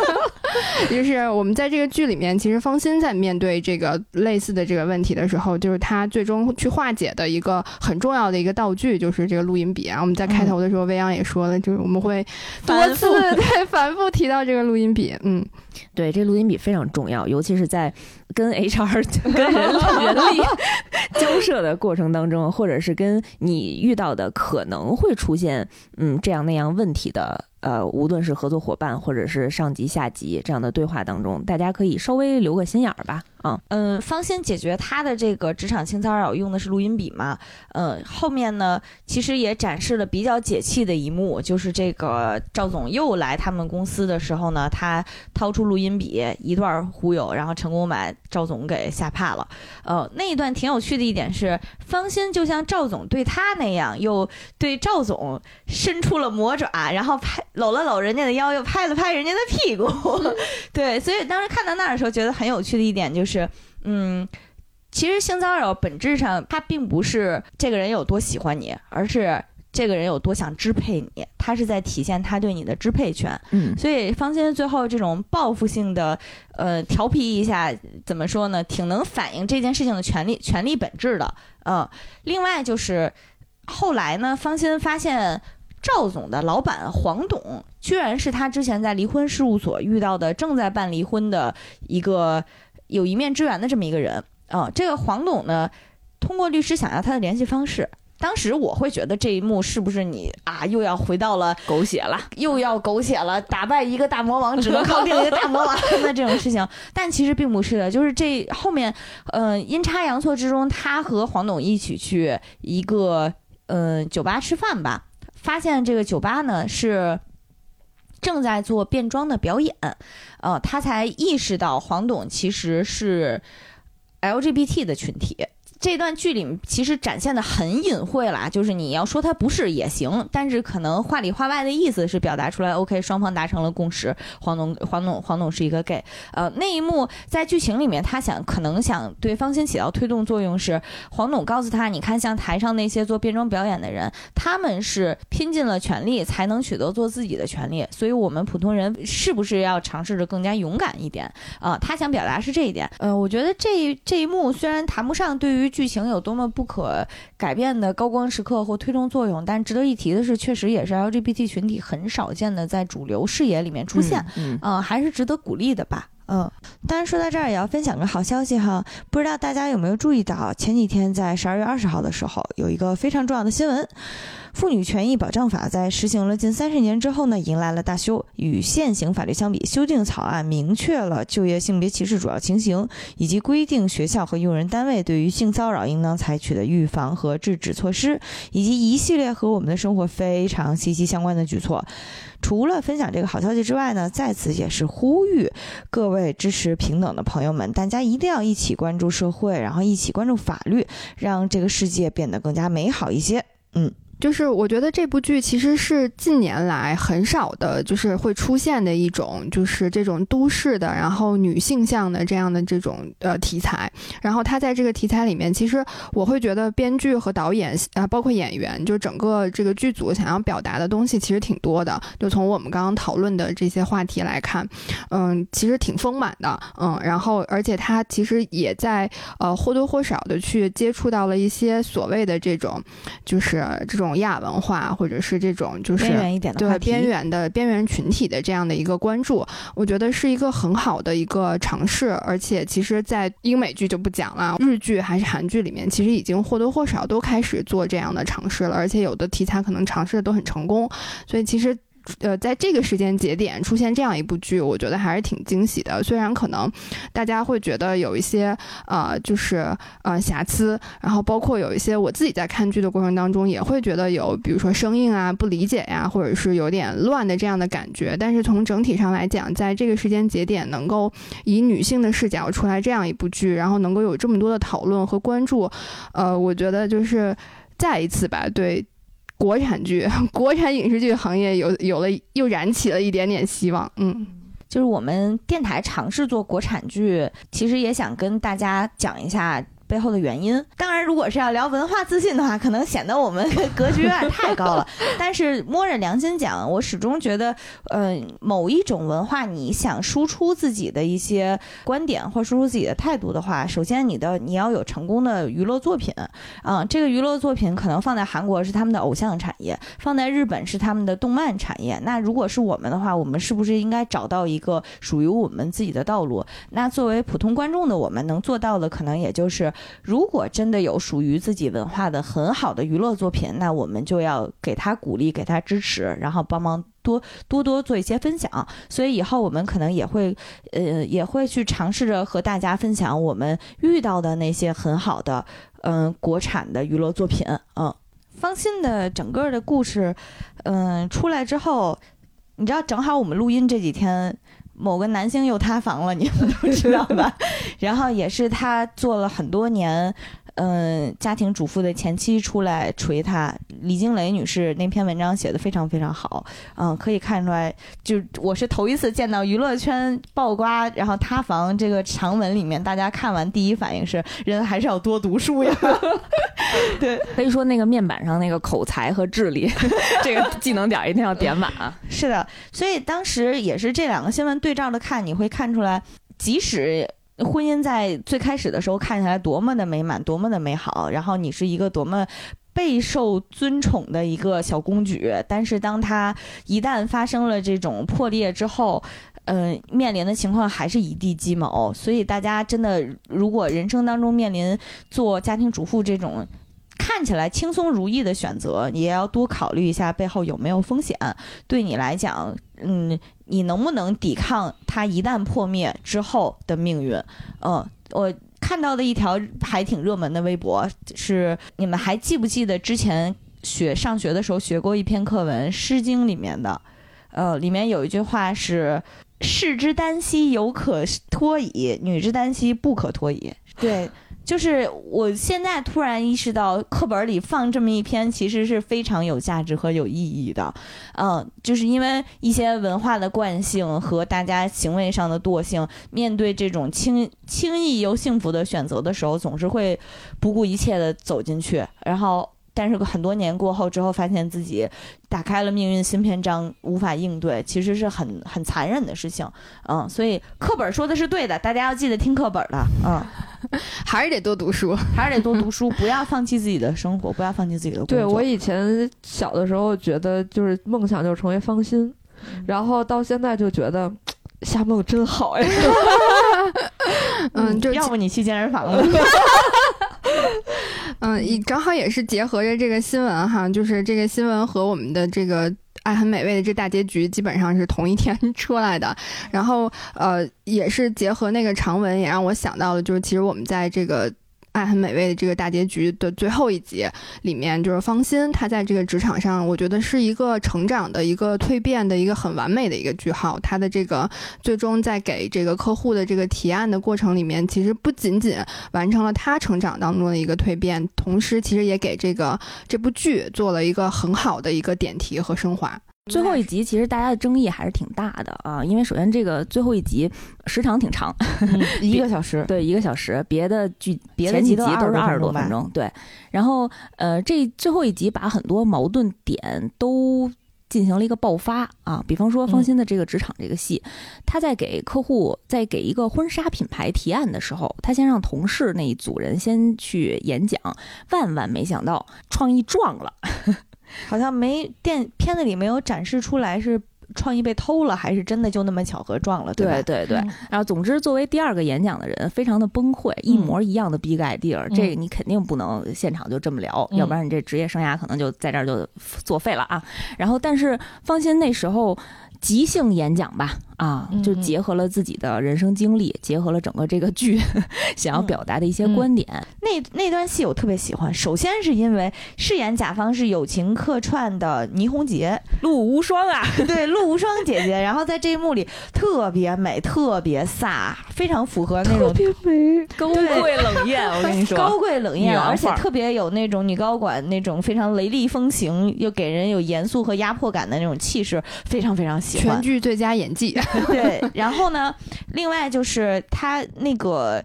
就是我们在这个剧里面，其实方心在面对这个类似的这个问题的时候，就是他最终去化解的一个很重要的一个道具，就是这个录音笔啊。我们在开头的时候，未央也说了，就是我们会多次 对反复提到这个录音笔。嗯，对，这录音笔非常重要，尤其是在跟 HR 跟人 人力交涉的过程当中，或者是跟你遇到的可能会出现嗯这样那样问题的呃，无论是合作伙伴或者是上级下级这样的对话当中，大家可以稍微留个心眼儿吧。啊，嗯，方心解决他的这个职场性骚扰用的是录音笔嘛？嗯，后面呢，其实也展示了比较解气的一幕，就是这个赵总又来他们公司的时候呢，他掏出录音笔一段忽悠，然后成功把赵总给吓怕了。呃，那一段挺有趣的一点是，方心就像赵总对他那样，又对赵总伸出了魔爪，然后拍搂了搂人家的腰，又拍了拍人家的屁股。对，所以当时看到那儿的时候，觉得很有趣的一点就是。嗯，其实性骚扰本质上它并不是这个人有多喜欢你，而是这个人有多想支配你，他是在体现他对你的支配权。嗯，所以方心最后这种报复性的，呃，调皮一下，怎么说呢？挺能反映这件事情的权利权利本质的。嗯，另外就是后来呢，方心发现赵总的老板黄董，居然是他之前在离婚事务所遇到的正在办离婚的一个。有一面之缘的这么一个人啊，这个黄董呢，通过律师想要他的联系方式。当时我会觉得这一幕是不是你啊，又要回到了狗血了，又要狗血了，打败一个大魔王只能靠另一个大魔王 的这种事情。但其实并不是的，就是这后面，呃，阴差阳错之中，他和黄董一起去一个嗯酒吧吃饭吧，发现这个酒吧呢是。正在做变装的表演，呃，他才意识到黄董其实是 LGBT 的群体。这段剧里其实展现的很隐晦啦，就是你要说他不是也行，但是可能话里话外的意思是表达出来，OK，双方达成了共识，黄董黄董黄董是一个 gay，呃，那一幕在剧情里面，他想可能想对方心起到推动作用是，黄董告诉他，你看像台上那些做变装表演的人，他们是拼尽了全力才能取得做自己的权利，所以我们普通人是不是要尝试着更加勇敢一点啊？他想表达是这一点，呃，我觉得这这一幕虽然谈不上对于剧情有多么不可改变的高光时刻或推动作用，但值得一提的是，确实也是 LGBT 群体很少见的在主流视野里面出现，嗯，还是值得鼓励的吧。嗯，当然说到这儿也要分享个好消息哈，不知道大家有没有注意到，前几天在十二月二十号的时候，有一个非常重要的新闻，《妇女权益保障法》在实行了近三十年之后呢，迎来了大修。与现行法律相比，修订草案明确了就业性别歧视主要情形，以及规定学校和用人单位对于性骚扰应当采取的预防和制止措施，以及一系列和我们的生活非常息息相关的举措。除了分享这个好消息之外呢，在此也是呼吁各位支持平等的朋友们，大家一定要一起关注社会，然后一起关注法律，让这个世界变得更加美好一些。嗯。就是我觉得这部剧其实是近年来很少的，就是会出现的一种，就是这种都市的，然后女性向的这样的这种呃题材。然后他在这个题材里面，其实我会觉得编剧和导演啊，包括演员，就整个这个剧组想要表达的东西其实挺多的。就从我们刚刚讨论的这些话题来看，嗯，其实挺丰满的，嗯。然后而且他其实也在呃或多或少的去接触到了一些所谓的这种，就是这种。亚文化，或者是这种就是边缘一点的对边缘的边缘群体的这样的一个关注，我觉得是一个很好的一个尝试。而且，其实，在英美剧就不讲了，日剧还是韩剧里面，其实已经或多或少都开始做这样的尝试了。而且，有的题材可能尝试的都很成功。所以，其实。呃，在这个时间节点出现这样一部剧，我觉得还是挺惊喜的。虽然可能大家会觉得有一些呃，就是呃瑕疵，然后包括有一些我自己在看剧的过程当中也会觉得有，比如说生硬啊、不理解呀，或者是有点乱的这样的感觉。但是从整体上来讲，在这个时间节点能够以女性的视角出来这样一部剧，然后能够有这么多的讨论和关注，呃，我觉得就是再一次吧，对。国产剧、国产影视剧行业有有了又燃起了一点点希望，嗯，就是我们电台尝试做国产剧，其实也想跟大家讲一下。背后的原因，当然，如果是要聊文化自信的话，可能显得我们 格局有点太高了。但是摸着良心讲，我始终觉得，呃，某一种文化，你想输出自己的一些观点或输出自己的态度的话，首先你的你要有成功的娱乐作品啊。这个娱乐作品可能放在韩国是他们的偶像产业，放在日本是他们的动漫产业。那如果是我们的话，我们是不是应该找到一个属于我们自己的道路？那作为普通观众的我们能做到的，可能也就是。如果真的有属于自己文化的很好的娱乐作品，那我们就要给他鼓励，给他支持，然后帮忙多多多做一些分享。所以以后我们可能也会，呃，也会去尝试着和大家分享我们遇到的那些很好的，嗯，国产的娱乐作品。嗯，方心的整个的故事，嗯，出来之后，你知道，正好我们录音这几天。某个男星又塌房了，你们都知道吧？然后也是他做了很多年。嗯，家庭主妇的前妻出来锤他，李静蕾女士那篇文章写的非常非常好，嗯，可以看出来，就我是头一次见到娱乐圈爆瓜，然后塌房这个长文里面，大家看完第一反应是人还是要多读书呀。对，可以说那个面板上那个口才和智力，这个技能点一定要点满啊。是的，所以当时也是这两个新闻对照着看，你会看出来，即使。婚姻在最开始的时候看起来多么的美满，多么的美好，然后你是一个多么备受尊崇的一个小公举，但是当它一旦发生了这种破裂之后，嗯，面临的情况还是一地鸡毛。所以大家真的，如果人生当中面临做家庭主妇这种看起来轻松如意的选择，也要多考虑一下背后有没有风险，对你来讲，嗯。你能不能抵抗它一旦破灭之后的命运？嗯，我看到的一条还挺热门的微博是：你们还记不记得之前学上学的时候学过一篇课文《诗经》里面的？呃，里面有一句话是“士之耽兮，犹可脱矣；女之耽兮，不可脱矣。”对。就是我现在突然意识到，课本里放这么一篇，其实是非常有价值和有意义的。嗯，就是因为一些文化的惯性和大家行为上的惰性，面对这种轻轻易又幸福的选择的时候，总是会不顾一切的走进去，然后。但是很多年过后之后，发现自己打开了命运新篇章，无法应对，其实是很很残忍的事情。嗯，所以课本说的是对的，大家要记得听课本的。嗯，还是得多读书，还是得多读书，不要放弃自己的生活，不要放弃自己的工作。对我以前小的时候觉得就是梦想就是成为方心，然后到现在就觉得瞎梦真好呀。嗯，就要不你去健身房了。嗯，也正好也是结合着这个新闻哈，就是这个新闻和我们的这个爱很美味的这大结局基本上是同一天 出来的，然后呃，也是结合那个长文，也让我想到了，就是其实我们在这个。爱很美味的这个大结局的最后一集里面，就是方心，他在这个职场上，我觉得是一个成长的一个蜕变的一个很完美的一个句号。他的这个最终在给这个客户的这个提案的过程里面，其实不仅仅完成了他成长当中的一个蜕变，同时其实也给这个这部剧做了一个很好的一个点题和升华。最后一集其实大家的争议还是挺大的啊，因为首先这个最后一集时长挺长，一个小时，对，一个小时，别的剧前几集都是二十多分钟，对。然后呃，这最后一集把很多矛盾点都进行了一个爆发啊，比方说方心的这个职场这个戏，他在给客户在给一个婚纱品牌提案的时候，他先让同事那一组人先去演讲，万万没想到创意撞了。好像没电片子里没有展示出来是创意被偷了，还是真的就那么巧合撞了？对对对。然后总之，作为第二个演讲的人，非常的崩溃，一模一样的 big idea，这个你肯定不能现场就这么聊，要不然你这职业生涯可能就在这儿就作废了啊。然后，但是放心那时候即兴演讲吧。啊，就结合了自己的人生经历，结合了整个这个剧 想要表达的一些观点。那那段戏我特别喜欢，首先是因为饰演甲方是友情客串的倪虹洁，陆无双啊，对，陆无双姐姐。然后在这一幕里特别美，特别飒，非常符合那种特别美高贵冷艳。我跟你说，高贵冷艳，而且特别有那种女高管那种非常雷厉风行，又给人有严肃和压迫感的那种气势，非常非常喜欢。全剧最佳演技。对，然后呢？另外就是他那个，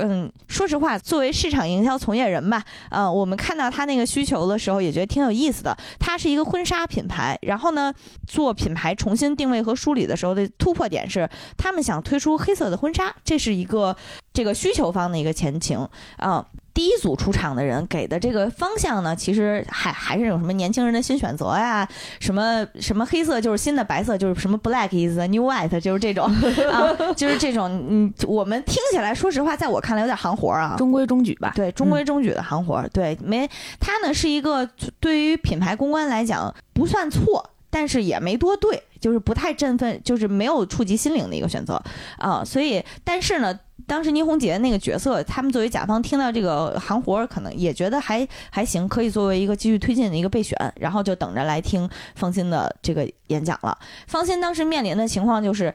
嗯，说实话，作为市场营销从业人吧，嗯，我们看到他那个需求的时候，也觉得挺有意思的。他是一个婚纱品牌，然后呢，做品牌重新定位和梳理的时候的突破点是，他们想推出黑色的婚纱，这是一个这个需求方的一个前情嗯。第一组出场的人给的这个方向呢，其实还还是有什么年轻人的新选择呀，什么什么黑色就是新的白色，就是什么 black is the new white，就是这种 啊，就是这种，嗯，我们听起来，说实话，在我看来有点行活啊，中规中矩吧？对，中规中矩的行活，对，没，它呢是一个对于品牌公关来讲不算错，但是也没多对，就是不太振奋，就是没有触及心灵的一个选择啊，所以，但是呢。当时倪虹洁那个角色，他们作为甲方听到这个行活，可能也觉得还还行，可以作为一个继续推进的一个备选，然后就等着来听方心的这个演讲了。方心当时面临的情况就是。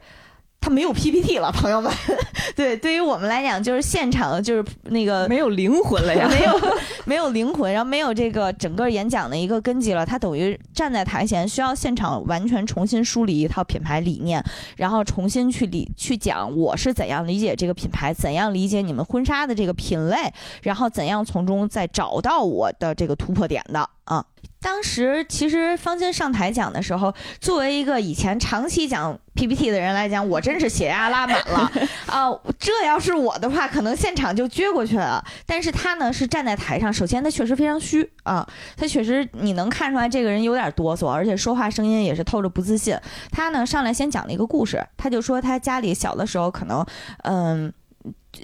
他没有 PPT 了，朋友们。对，对于我们来讲，就是现场就是那个没有灵魂了呀，没有 没有灵魂，然后没有这个整个演讲的一个根基了。他等于站在台前，需要现场完全重新梳理一套品牌理念，然后重新去理去讲我是怎样理解这个品牌，怎样理解你们婚纱的这个品类，然后怎样从中再找到我的这个突破点的啊。当时其实方军上台讲的时候，作为一个以前长期讲 PPT 的人来讲，我真是血压拉满了啊！这要是我的话，可能现场就撅过去了。但是他呢是站在台上，首先他确实非常虚啊，他确实你能看出来这个人有点哆嗦，而且说话声音也是透着不自信。他呢上来先讲了一个故事，他就说他家里小的时候可能嗯。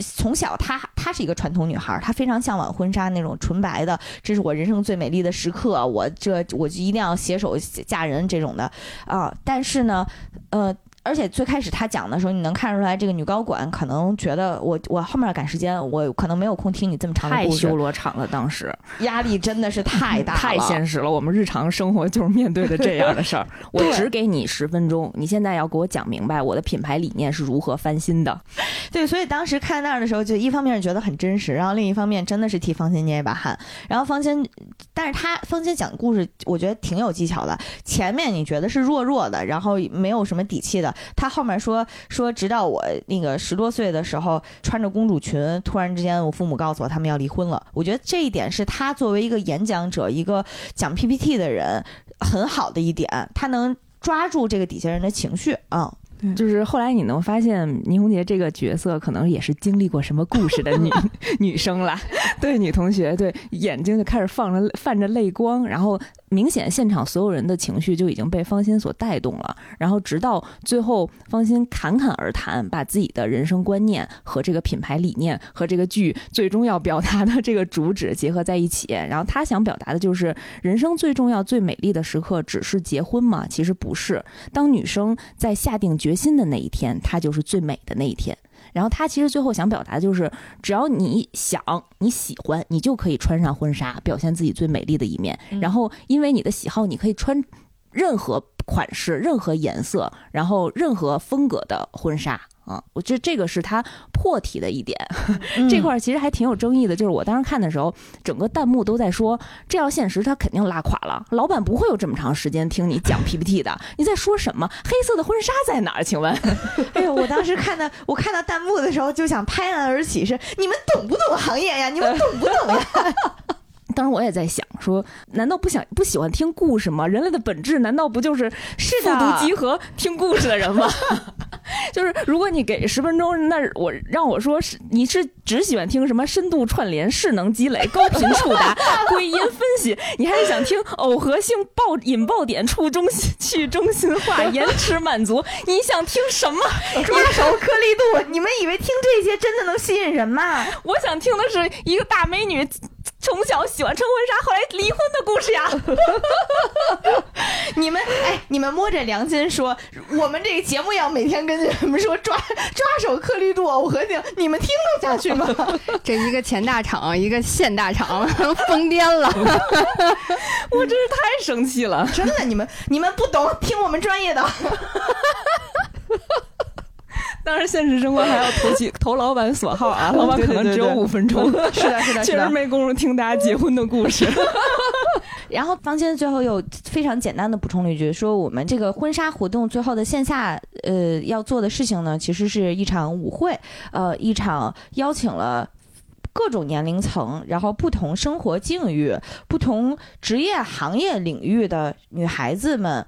从小，她她是一个传统女孩，她非常向往婚纱那种纯白的，这是我人生最美丽的时刻，我这我就一定要携手嫁人这种的啊。但是呢，呃。而且最开始他讲的时候，你能看出来这个女高管可能觉得我我后面赶时间，我可能没有空听你这么长的故事。太修罗场了，当时压力真的是太大了，太现实了。我们日常生活就是面对的这样的事儿。我只给你十分钟，你现在要给我讲明白我的品牌理念是如何翻新的。对，所以当时看那儿的时候，就一方面是觉得很真实，然后另一方面真的是替方心捏一把汗。然后方心，但是他方心讲故事，我觉得挺有技巧的。前面你觉得是弱弱的，然后没有什么底气的。他后面说说，直到我那个十多岁的时候，穿着公主裙，突然之间，我父母告诉我他们要离婚了。我觉得这一点是他作为一个演讲者，一个讲 PPT 的人，很好的一点，他能抓住这个底下人的情绪啊。就是后来你能发现，倪虹洁这个角色可能也是经历过什么故事的女 女生了。对，女同学，对，眼睛就开始放着 泛着泪光，然后。明显现场所有人的情绪就已经被方心所带动了，然后直到最后，方心侃侃而谈，把自己的人生观念和这个品牌理念和这个剧最终要表达的这个主旨结合在一起。然后他想表达的就是，人生最重要、最美丽的时刻只是结婚吗？其实不是。当女生在下定决心的那一天，它就是最美的那一天。然后他其实最后想表达的就是，只要你想你喜欢，你就可以穿上婚纱，表现自己最美丽的一面。然后因为你的喜好，你可以穿任何款式、任何颜色，然后任何风格的婚纱。啊，我觉得这个是它破题的一点，这块其实还挺有争议的。就是我当时看的时候，整个弹幕都在说，这要现实，他肯定拉垮了。老板不会有这么长时间听你讲 PPT 的。你在说什么？黑色的婚纱在哪儿？请问？哎呦，我当时看到我看到弹幕的时候，就想拍案而起，是你们懂不懂行业呀？你们懂不懂呀？当时我也在想，说难道不想不喜欢听故事吗？人类的本质难道不就是复读集合听故事的人吗？就是如果你给十分钟，那我让我说是你是只喜欢听什么深度串联、势能积累、高频触达、归因分析，你还是想听耦合性爆引爆点、触中心去中心化、延迟满足？你想听什么？抓手颗粒度？你们以为听这些真的能吸引人吗？我想听的是一个大美女。从小喜欢穿婚纱，后来离婚的故事呀！你们哎，你们摸着良心说，我们这个节目要每天跟你们说抓抓手颗粒度我合性，你们听得下去吗？这一个前大厂，一个现大厂，疯癫了！我真是太生气了，真的，你们你们不懂，听我们专业的。当然，现实生活还要投起 投老板所好啊！老板可能只有五分钟，是的，是的，确实没工夫听大家结婚的故事。然后，房间最后又非常简单的补充了一句，说我们这个婚纱活动最后的线下呃要做的事情呢，其实是一场舞会，呃，一场邀请了各种年龄层，然后不同生活境遇、不同职业行业领域的女孩子们。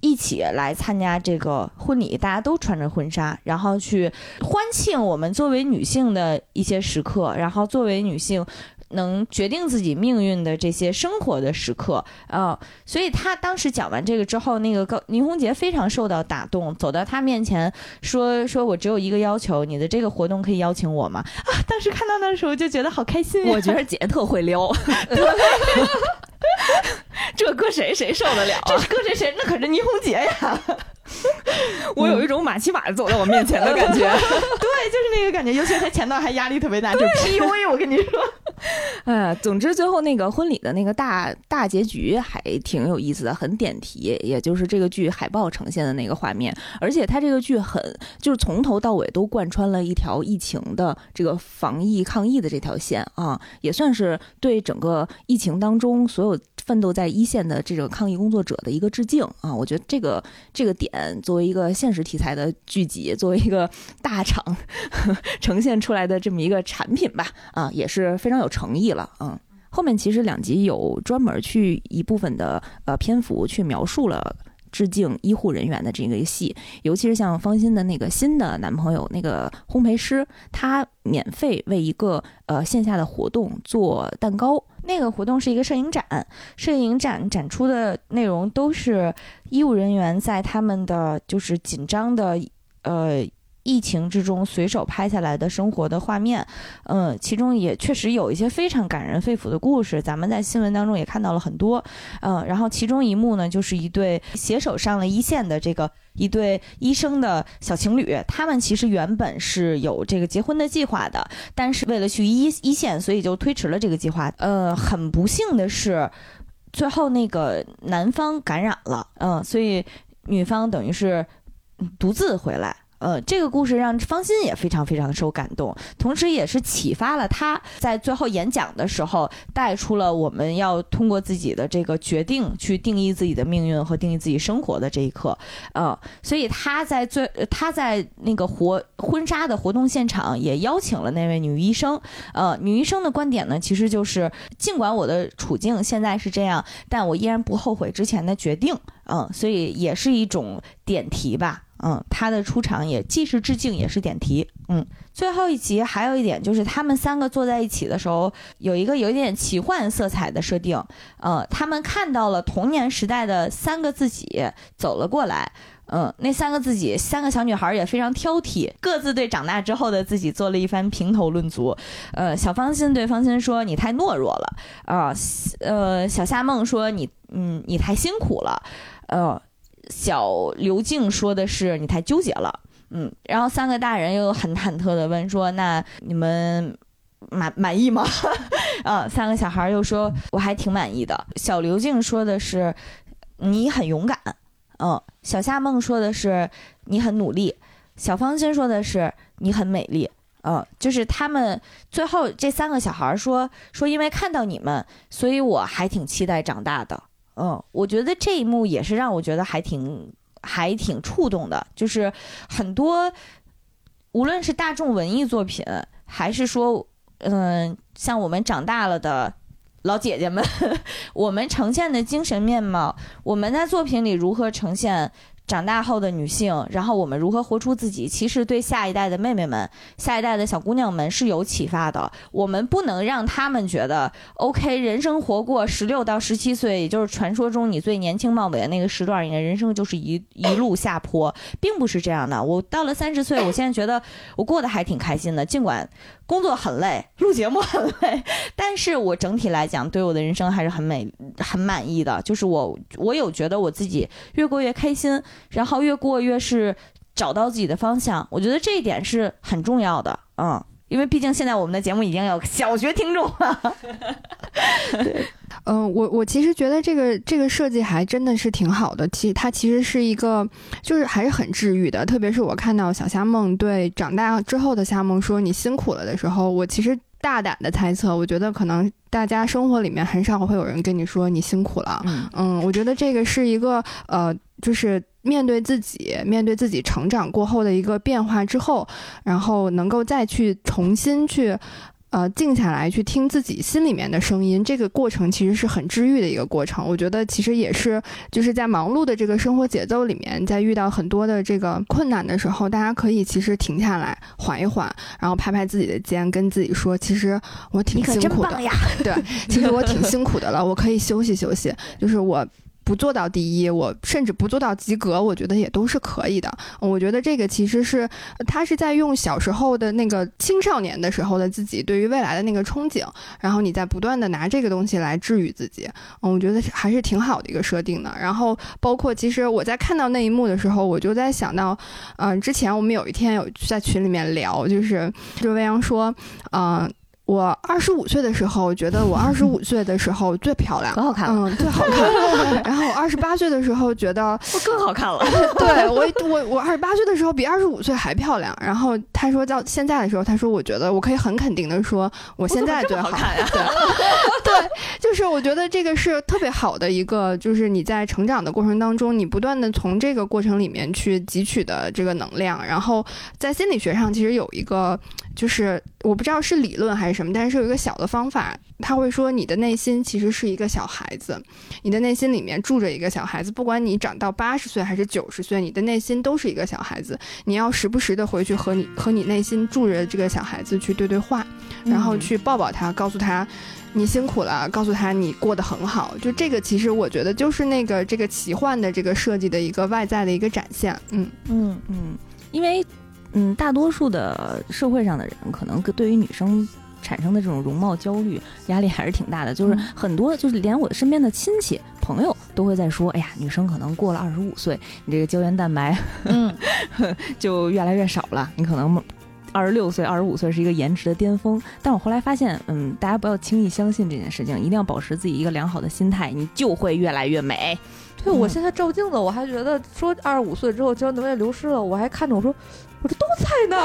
一起来参加这个婚礼，大家都穿着婚纱，然后去欢庆我们作为女性的一些时刻，然后作为女性能决定自己命运的这些生活的时刻啊。所以他当时讲完这个之后，那个高倪虹洁非常受到打动，走到他面前说：“说我只有一个要求，你的这个活动可以邀请我吗？”啊，当时看到那时候就觉得好开心。我觉得姐特会撩。这搁谁谁受得了？这搁谁谁那可是倪虹洁呀！我有一种马奇马走在我面前的感觉。对，就是那个感觉。尤其他前段还压力特别大，就 PUA。我跟你说，哎，总之最后那个婚礼的那个大大结局还挺有意思的，很点题。也就是这个剧海报呈现的那个画面，而且它这个剧很就是从头到尾都贯穿了一条疫情的这个防疫抗疫的这条线啊，也算是对整个疫情当中所有。奋斗在一线的这种抗疫工作者的一个致敬啊！我觉得这个这个点作为一个现实题材的剧集，作为一个大厂 呈现出来的这么一个产品吧，啊，也是非常有诚意了。嗯，后面其实两集有专门去一部分的呃篇幅去描述了致敬医护人员的这个戏，尤其是像方心的那个新的男朋友那个烘焙师，他免费为一个呃线下的活动做蛋糕。那个活动是一个摄影展，摄影展展出的内容都是医务人员在他们的就是紧张的呃疫情之中随手拍下来的生活的画面，嗯，其中也确实有一些非常感人肺腑的故事，咱们在新闻当中也看到了很多，嗯，然后其中一幕呢，就是一对携手上了一线的这个。一对医生的小情侣，他们其实原本是有这个结婚的计划的，但是为了去一一线，所以就推迟了这个计划。呃，很不幸的是，最后那个男方感染了，嗯，所以女方等于是独自回来。呃，这个故事让方心也非常非常受感动，同时也是启发了他在最后演讲的时候带出了我们要通过自己的这个决定去定义自己的命运和定义自己生活的这一刻。呃，所以他在最他在那个活婚纱的活动现场也邀请了那位女医生。呃，女医生的观点呢，其实就是尽管我的处境现在是这样，但我依然不后悔之前的决定。嗯，所以也是一种点题吧。嗯，他的出场也既是致敬，也是点题。嗯，最后一集还有一点就是，他们三个坐在一起的时候，有一个有一点奇幻色彩的设定。呃，他们看到了童年时代的三个自己走了过来。嗯，那三个自己，三个小女孩也非常挑剔，各自对长大之后的自己做了一番评头论足。呃，小芳心对方心说：“你太懦弱了。”啊，呃，小夏梦说：“你，嗯，你太辛苦了。”呃。小刘静说的是你太纠结了，嗯，然后三个大人又很忐忑的问说：“那你们满满意吗？” 啊，三个小孩又说：“我还挺满意的。”小刘静说的是你很勇敢，嗯，小夏梦说的是你很努力，小芳心说的是你很美丽，嗯，就是他们最后这三个小孩说说因为看到你们，所以我还挺期待长大的。嗯，我觉得这一幕也是让我觉得还挺还挺触动的，就是很多无论是大众文艺作品，还是说嗯像我们长大了的老姐姐们，我们呈现的精神面貌，我们在作品里如何呈现？长大后的女性，然后我们如何活出自己？其实对下一代的妹妹们、下一代的小姑娘们是有启发的。我们不能让他们觉得，OK，人生活过十六到十七岁，也就是传说中你最年轻貌美的那个时段，你的人生就是一一路下坡，并不是这样的。我到了三十岁，我现在觉得我过得还挺开心的，尽管。工作很累，录节目很累，但是我整体来讲，对我的人生还是很美、很满意的。就是我，我有觉得我自己越过越开心，然后越过越是找到自己的方向。我觉得这一点是很重要的，嗯，因为毕竟现在我们的节目已经有小学听众了。嗯，我我其实觉得这个这个设计还真的是挺好的。其实它其实是一个，就是还是很治愈的。特别是我看到小夏梦对长大之后的夏梦说“你辛苦了”的时候，我其实大胆的猜测，我觉得可能大家生活里面很少会有人跟你说“你辛苦了”。嗯，我觉得这个是一个呃，就是面对自己，面对自己成长过后的一个变化之后，然后能够再去重新去。呃，静下来去听自己心里面的声音，这个过程其实是很治愈的一个过程。我觉得其实也是，就是在忙碌的这个生活节奏里面，在遇到很多的这个困难的时候，大家可以其实停下来，缓一缓，然后拍拍自己的肩，跟自己说，其实我挺辛苦的。对，其实我挺辛苦的了，我可以休息休息。就是我。不做到第一，我甚至不做到及格，我觉得也都是可以的。我觉得这个其实是他是在用小时候的那个青少年的时候的自己对于未来的那个憧憬，然后你在不断的拿这个东西来治愈自己。嗯，我觉得还是挺好的一个设定的。然后包括其实我在看到那一幕的时候，我就在想到，嗯，之前我们有一天有在群里面聊，就是就未央说，嗯。我二十五岁的时候，觉得我 二十五岁的时候最漂亮，可好看了，嗯，最好看。然后我二十八岁的时候，觉得我更好看了。对我，我我二十八岁的时候比二十五岁还漂亮。然后他说到现在的时候，他说我觉得我可以很肯定的说，我现在最好看呀。对，对，就是我觉得这个是特别好的一个，就是你在成长的过程当中，你不断的从这个过程里面去汲取的这个能量。然后在心理学上，其实有一个。就是我不知道是理论还是什么，但是有一个小的方法，他会说你的内心其实是一个小孩子，你的内心里面住着一个小孩子，不管你长到八十岁还是九十岁，你的内心都是一个小孩子。你要时不时的回去和你和你内心住着这个小孩子去对对话，然后去抱抱他，告诉他你辛苦了，告诉他你过得很好。就这个，其实我觉得就是那个这个奇幻的这个设计的一个外在的一个展现。嗯嗯嗯，因为。嗯，大多数的社会上的人，可能对于女生产生的这种容貌焦虑压力还是挺大的。就是很多，就是连我身边的亲戚朋友都会在说：“哎呀，女生可能过了二十五岁，你这个胶原蛋白，嗯，就越来越少了。你可能二十六岁、二十五岁是一个颜值的巅峰。”但我后来发现，嗯，大家不要轻易相信这件事情，一定要保持自己一个良好的心态，你就会越来越美。对我现在照镜子，我还觉得说二十五岁之后胶原蛋白流失了，我还看着我说。我这都在呢，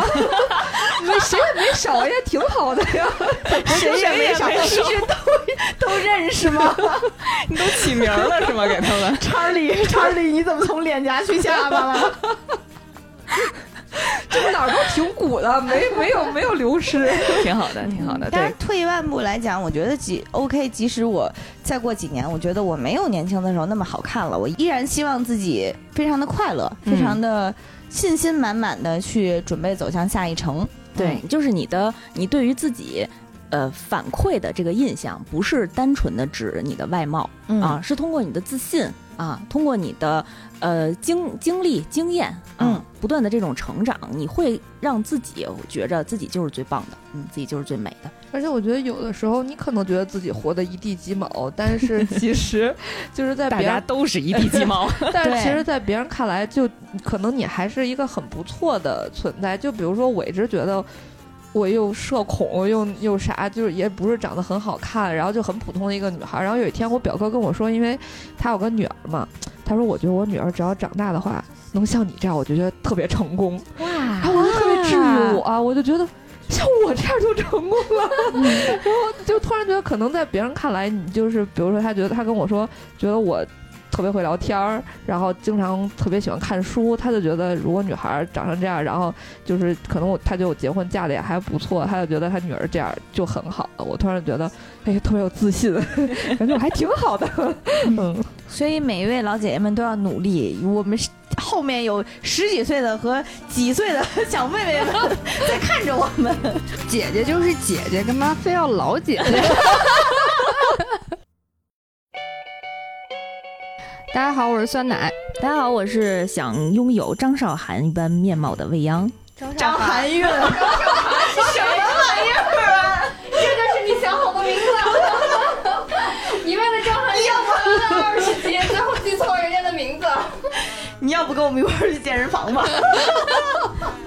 没谁也没少也，挺好的呀，谁也没少，是都都认识吗？你都起名了是吗？给他们，查理，查理，你怎么从脸颊去下巴了？这哪儿都挺鼓的，没没有没有流失，挺好的，挺好的。但是退一万步来讲，我觉得即 OK，即使我再过几年，我觉得我没有年轻的时候那么好看了，我依然希望自己非常的快乐，非常的。信心满满的去准备走向下一程，对，就是你的，你对于自己，呃，反馈的这个印象，不是单纯的指你的外貌啊，是通过你的自信啊，通过你的。呃，经经历经验，嗯，不断的这种成长，你会让自己觉着自己就是最棒的，嗯，自己就是最美的。而且我觉得有的时候你可能觉得自己活得一地鸡毛，但是 其实就是在大家都是一地鸡毛，但是其实，在别人看来，就可能你还是一个很不错的存在。就比如说，我一直觉得。我又社恐又又啥，就是也不是长得很好看，然后就很普通的一个女孩。然后有一天，我表哥跟我说，因为他有个女儿嘛，他说我觉得我女儿只要长大的话，能像你这样，我就觉得特别成功。哇！然后我就特别治愈我，我就觉得像我这样就成功了。然后就突然觉得，可能在别人看来，你就是比如说，他觉得他跟我说，觉得我。特别会聊天儿，然后经常特别喜欢看书，他就觉得如果女孩长成这样，然后就是可能我他就结婚嫁的也还不错，他就觉得他女儿这样就很好了。我突然觉得，哎，特别有自信，感觉我还挺好的。嗯，所以每一位老姐姐们都要努力，我们后面有十几岁的和几岁的小妹妹们在看着我们。姐姐就是姐姐，干嘛非要老姐姐？大家好，我是酸奶。大家好，我是想拥有张韶涵一般面貌的未央。张含韵，张韶涵什么玩意儿啊？这就是你想好的名字。你为了张含韵爬了二十斤，最后记错人家的名字。你要不跟我们一块儿去健身房吧？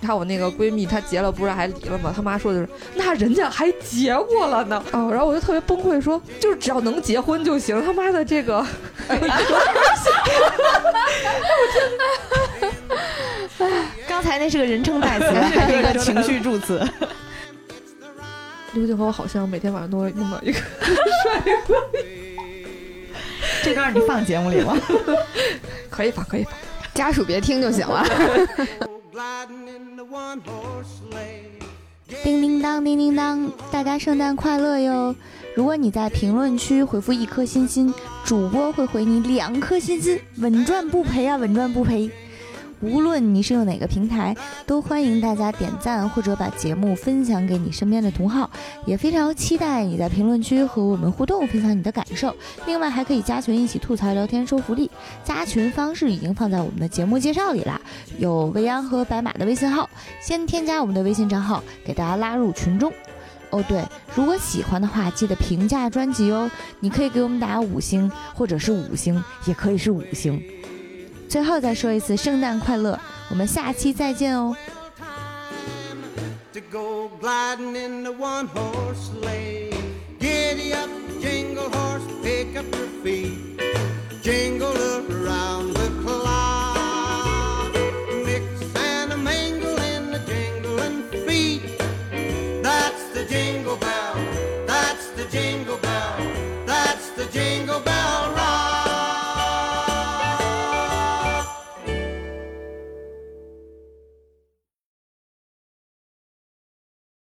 看我那个闺蜜，她结了不是还离了吗？她妈说的是，那人家还结过了呢。哦，然后我就特别崩溃，说就是只要能结婚就行。他妈的这个，哎，刚才那是个人称代词，还是一个情绪助词。刘静和我好像每天晚上都会梦到一个 帅哥。这段你放节目里吗？可以放，可以放，家属别听就行了。叮叮当，叮叮当，大家圣诞快乐哟！如果你在评论区回复一颗星星，主播会回你两颗星星，稳赚不赔啊，稳赚不赔！无论你是用哪个平台，都欢迎大家点赞或者把节目分享给你身边的同好，也非常期待你在评论区和我们互动，分享你的感受。另外还可以加群一起吐槽聊天收福利，加群方式已经放在我们的节目介绍里啦，有未央和白马的微信号，先添加我们的微信账号，给大家拉入群中。哦对，如果喜欢的话，记得评价专辑哦，你可以给我们打五星，或者是五星，也可以是五星。最后再说一次圣诞快乐我们下期再见哦 to go gliding in the one horse giddy up jingle horse pick up your feet jingle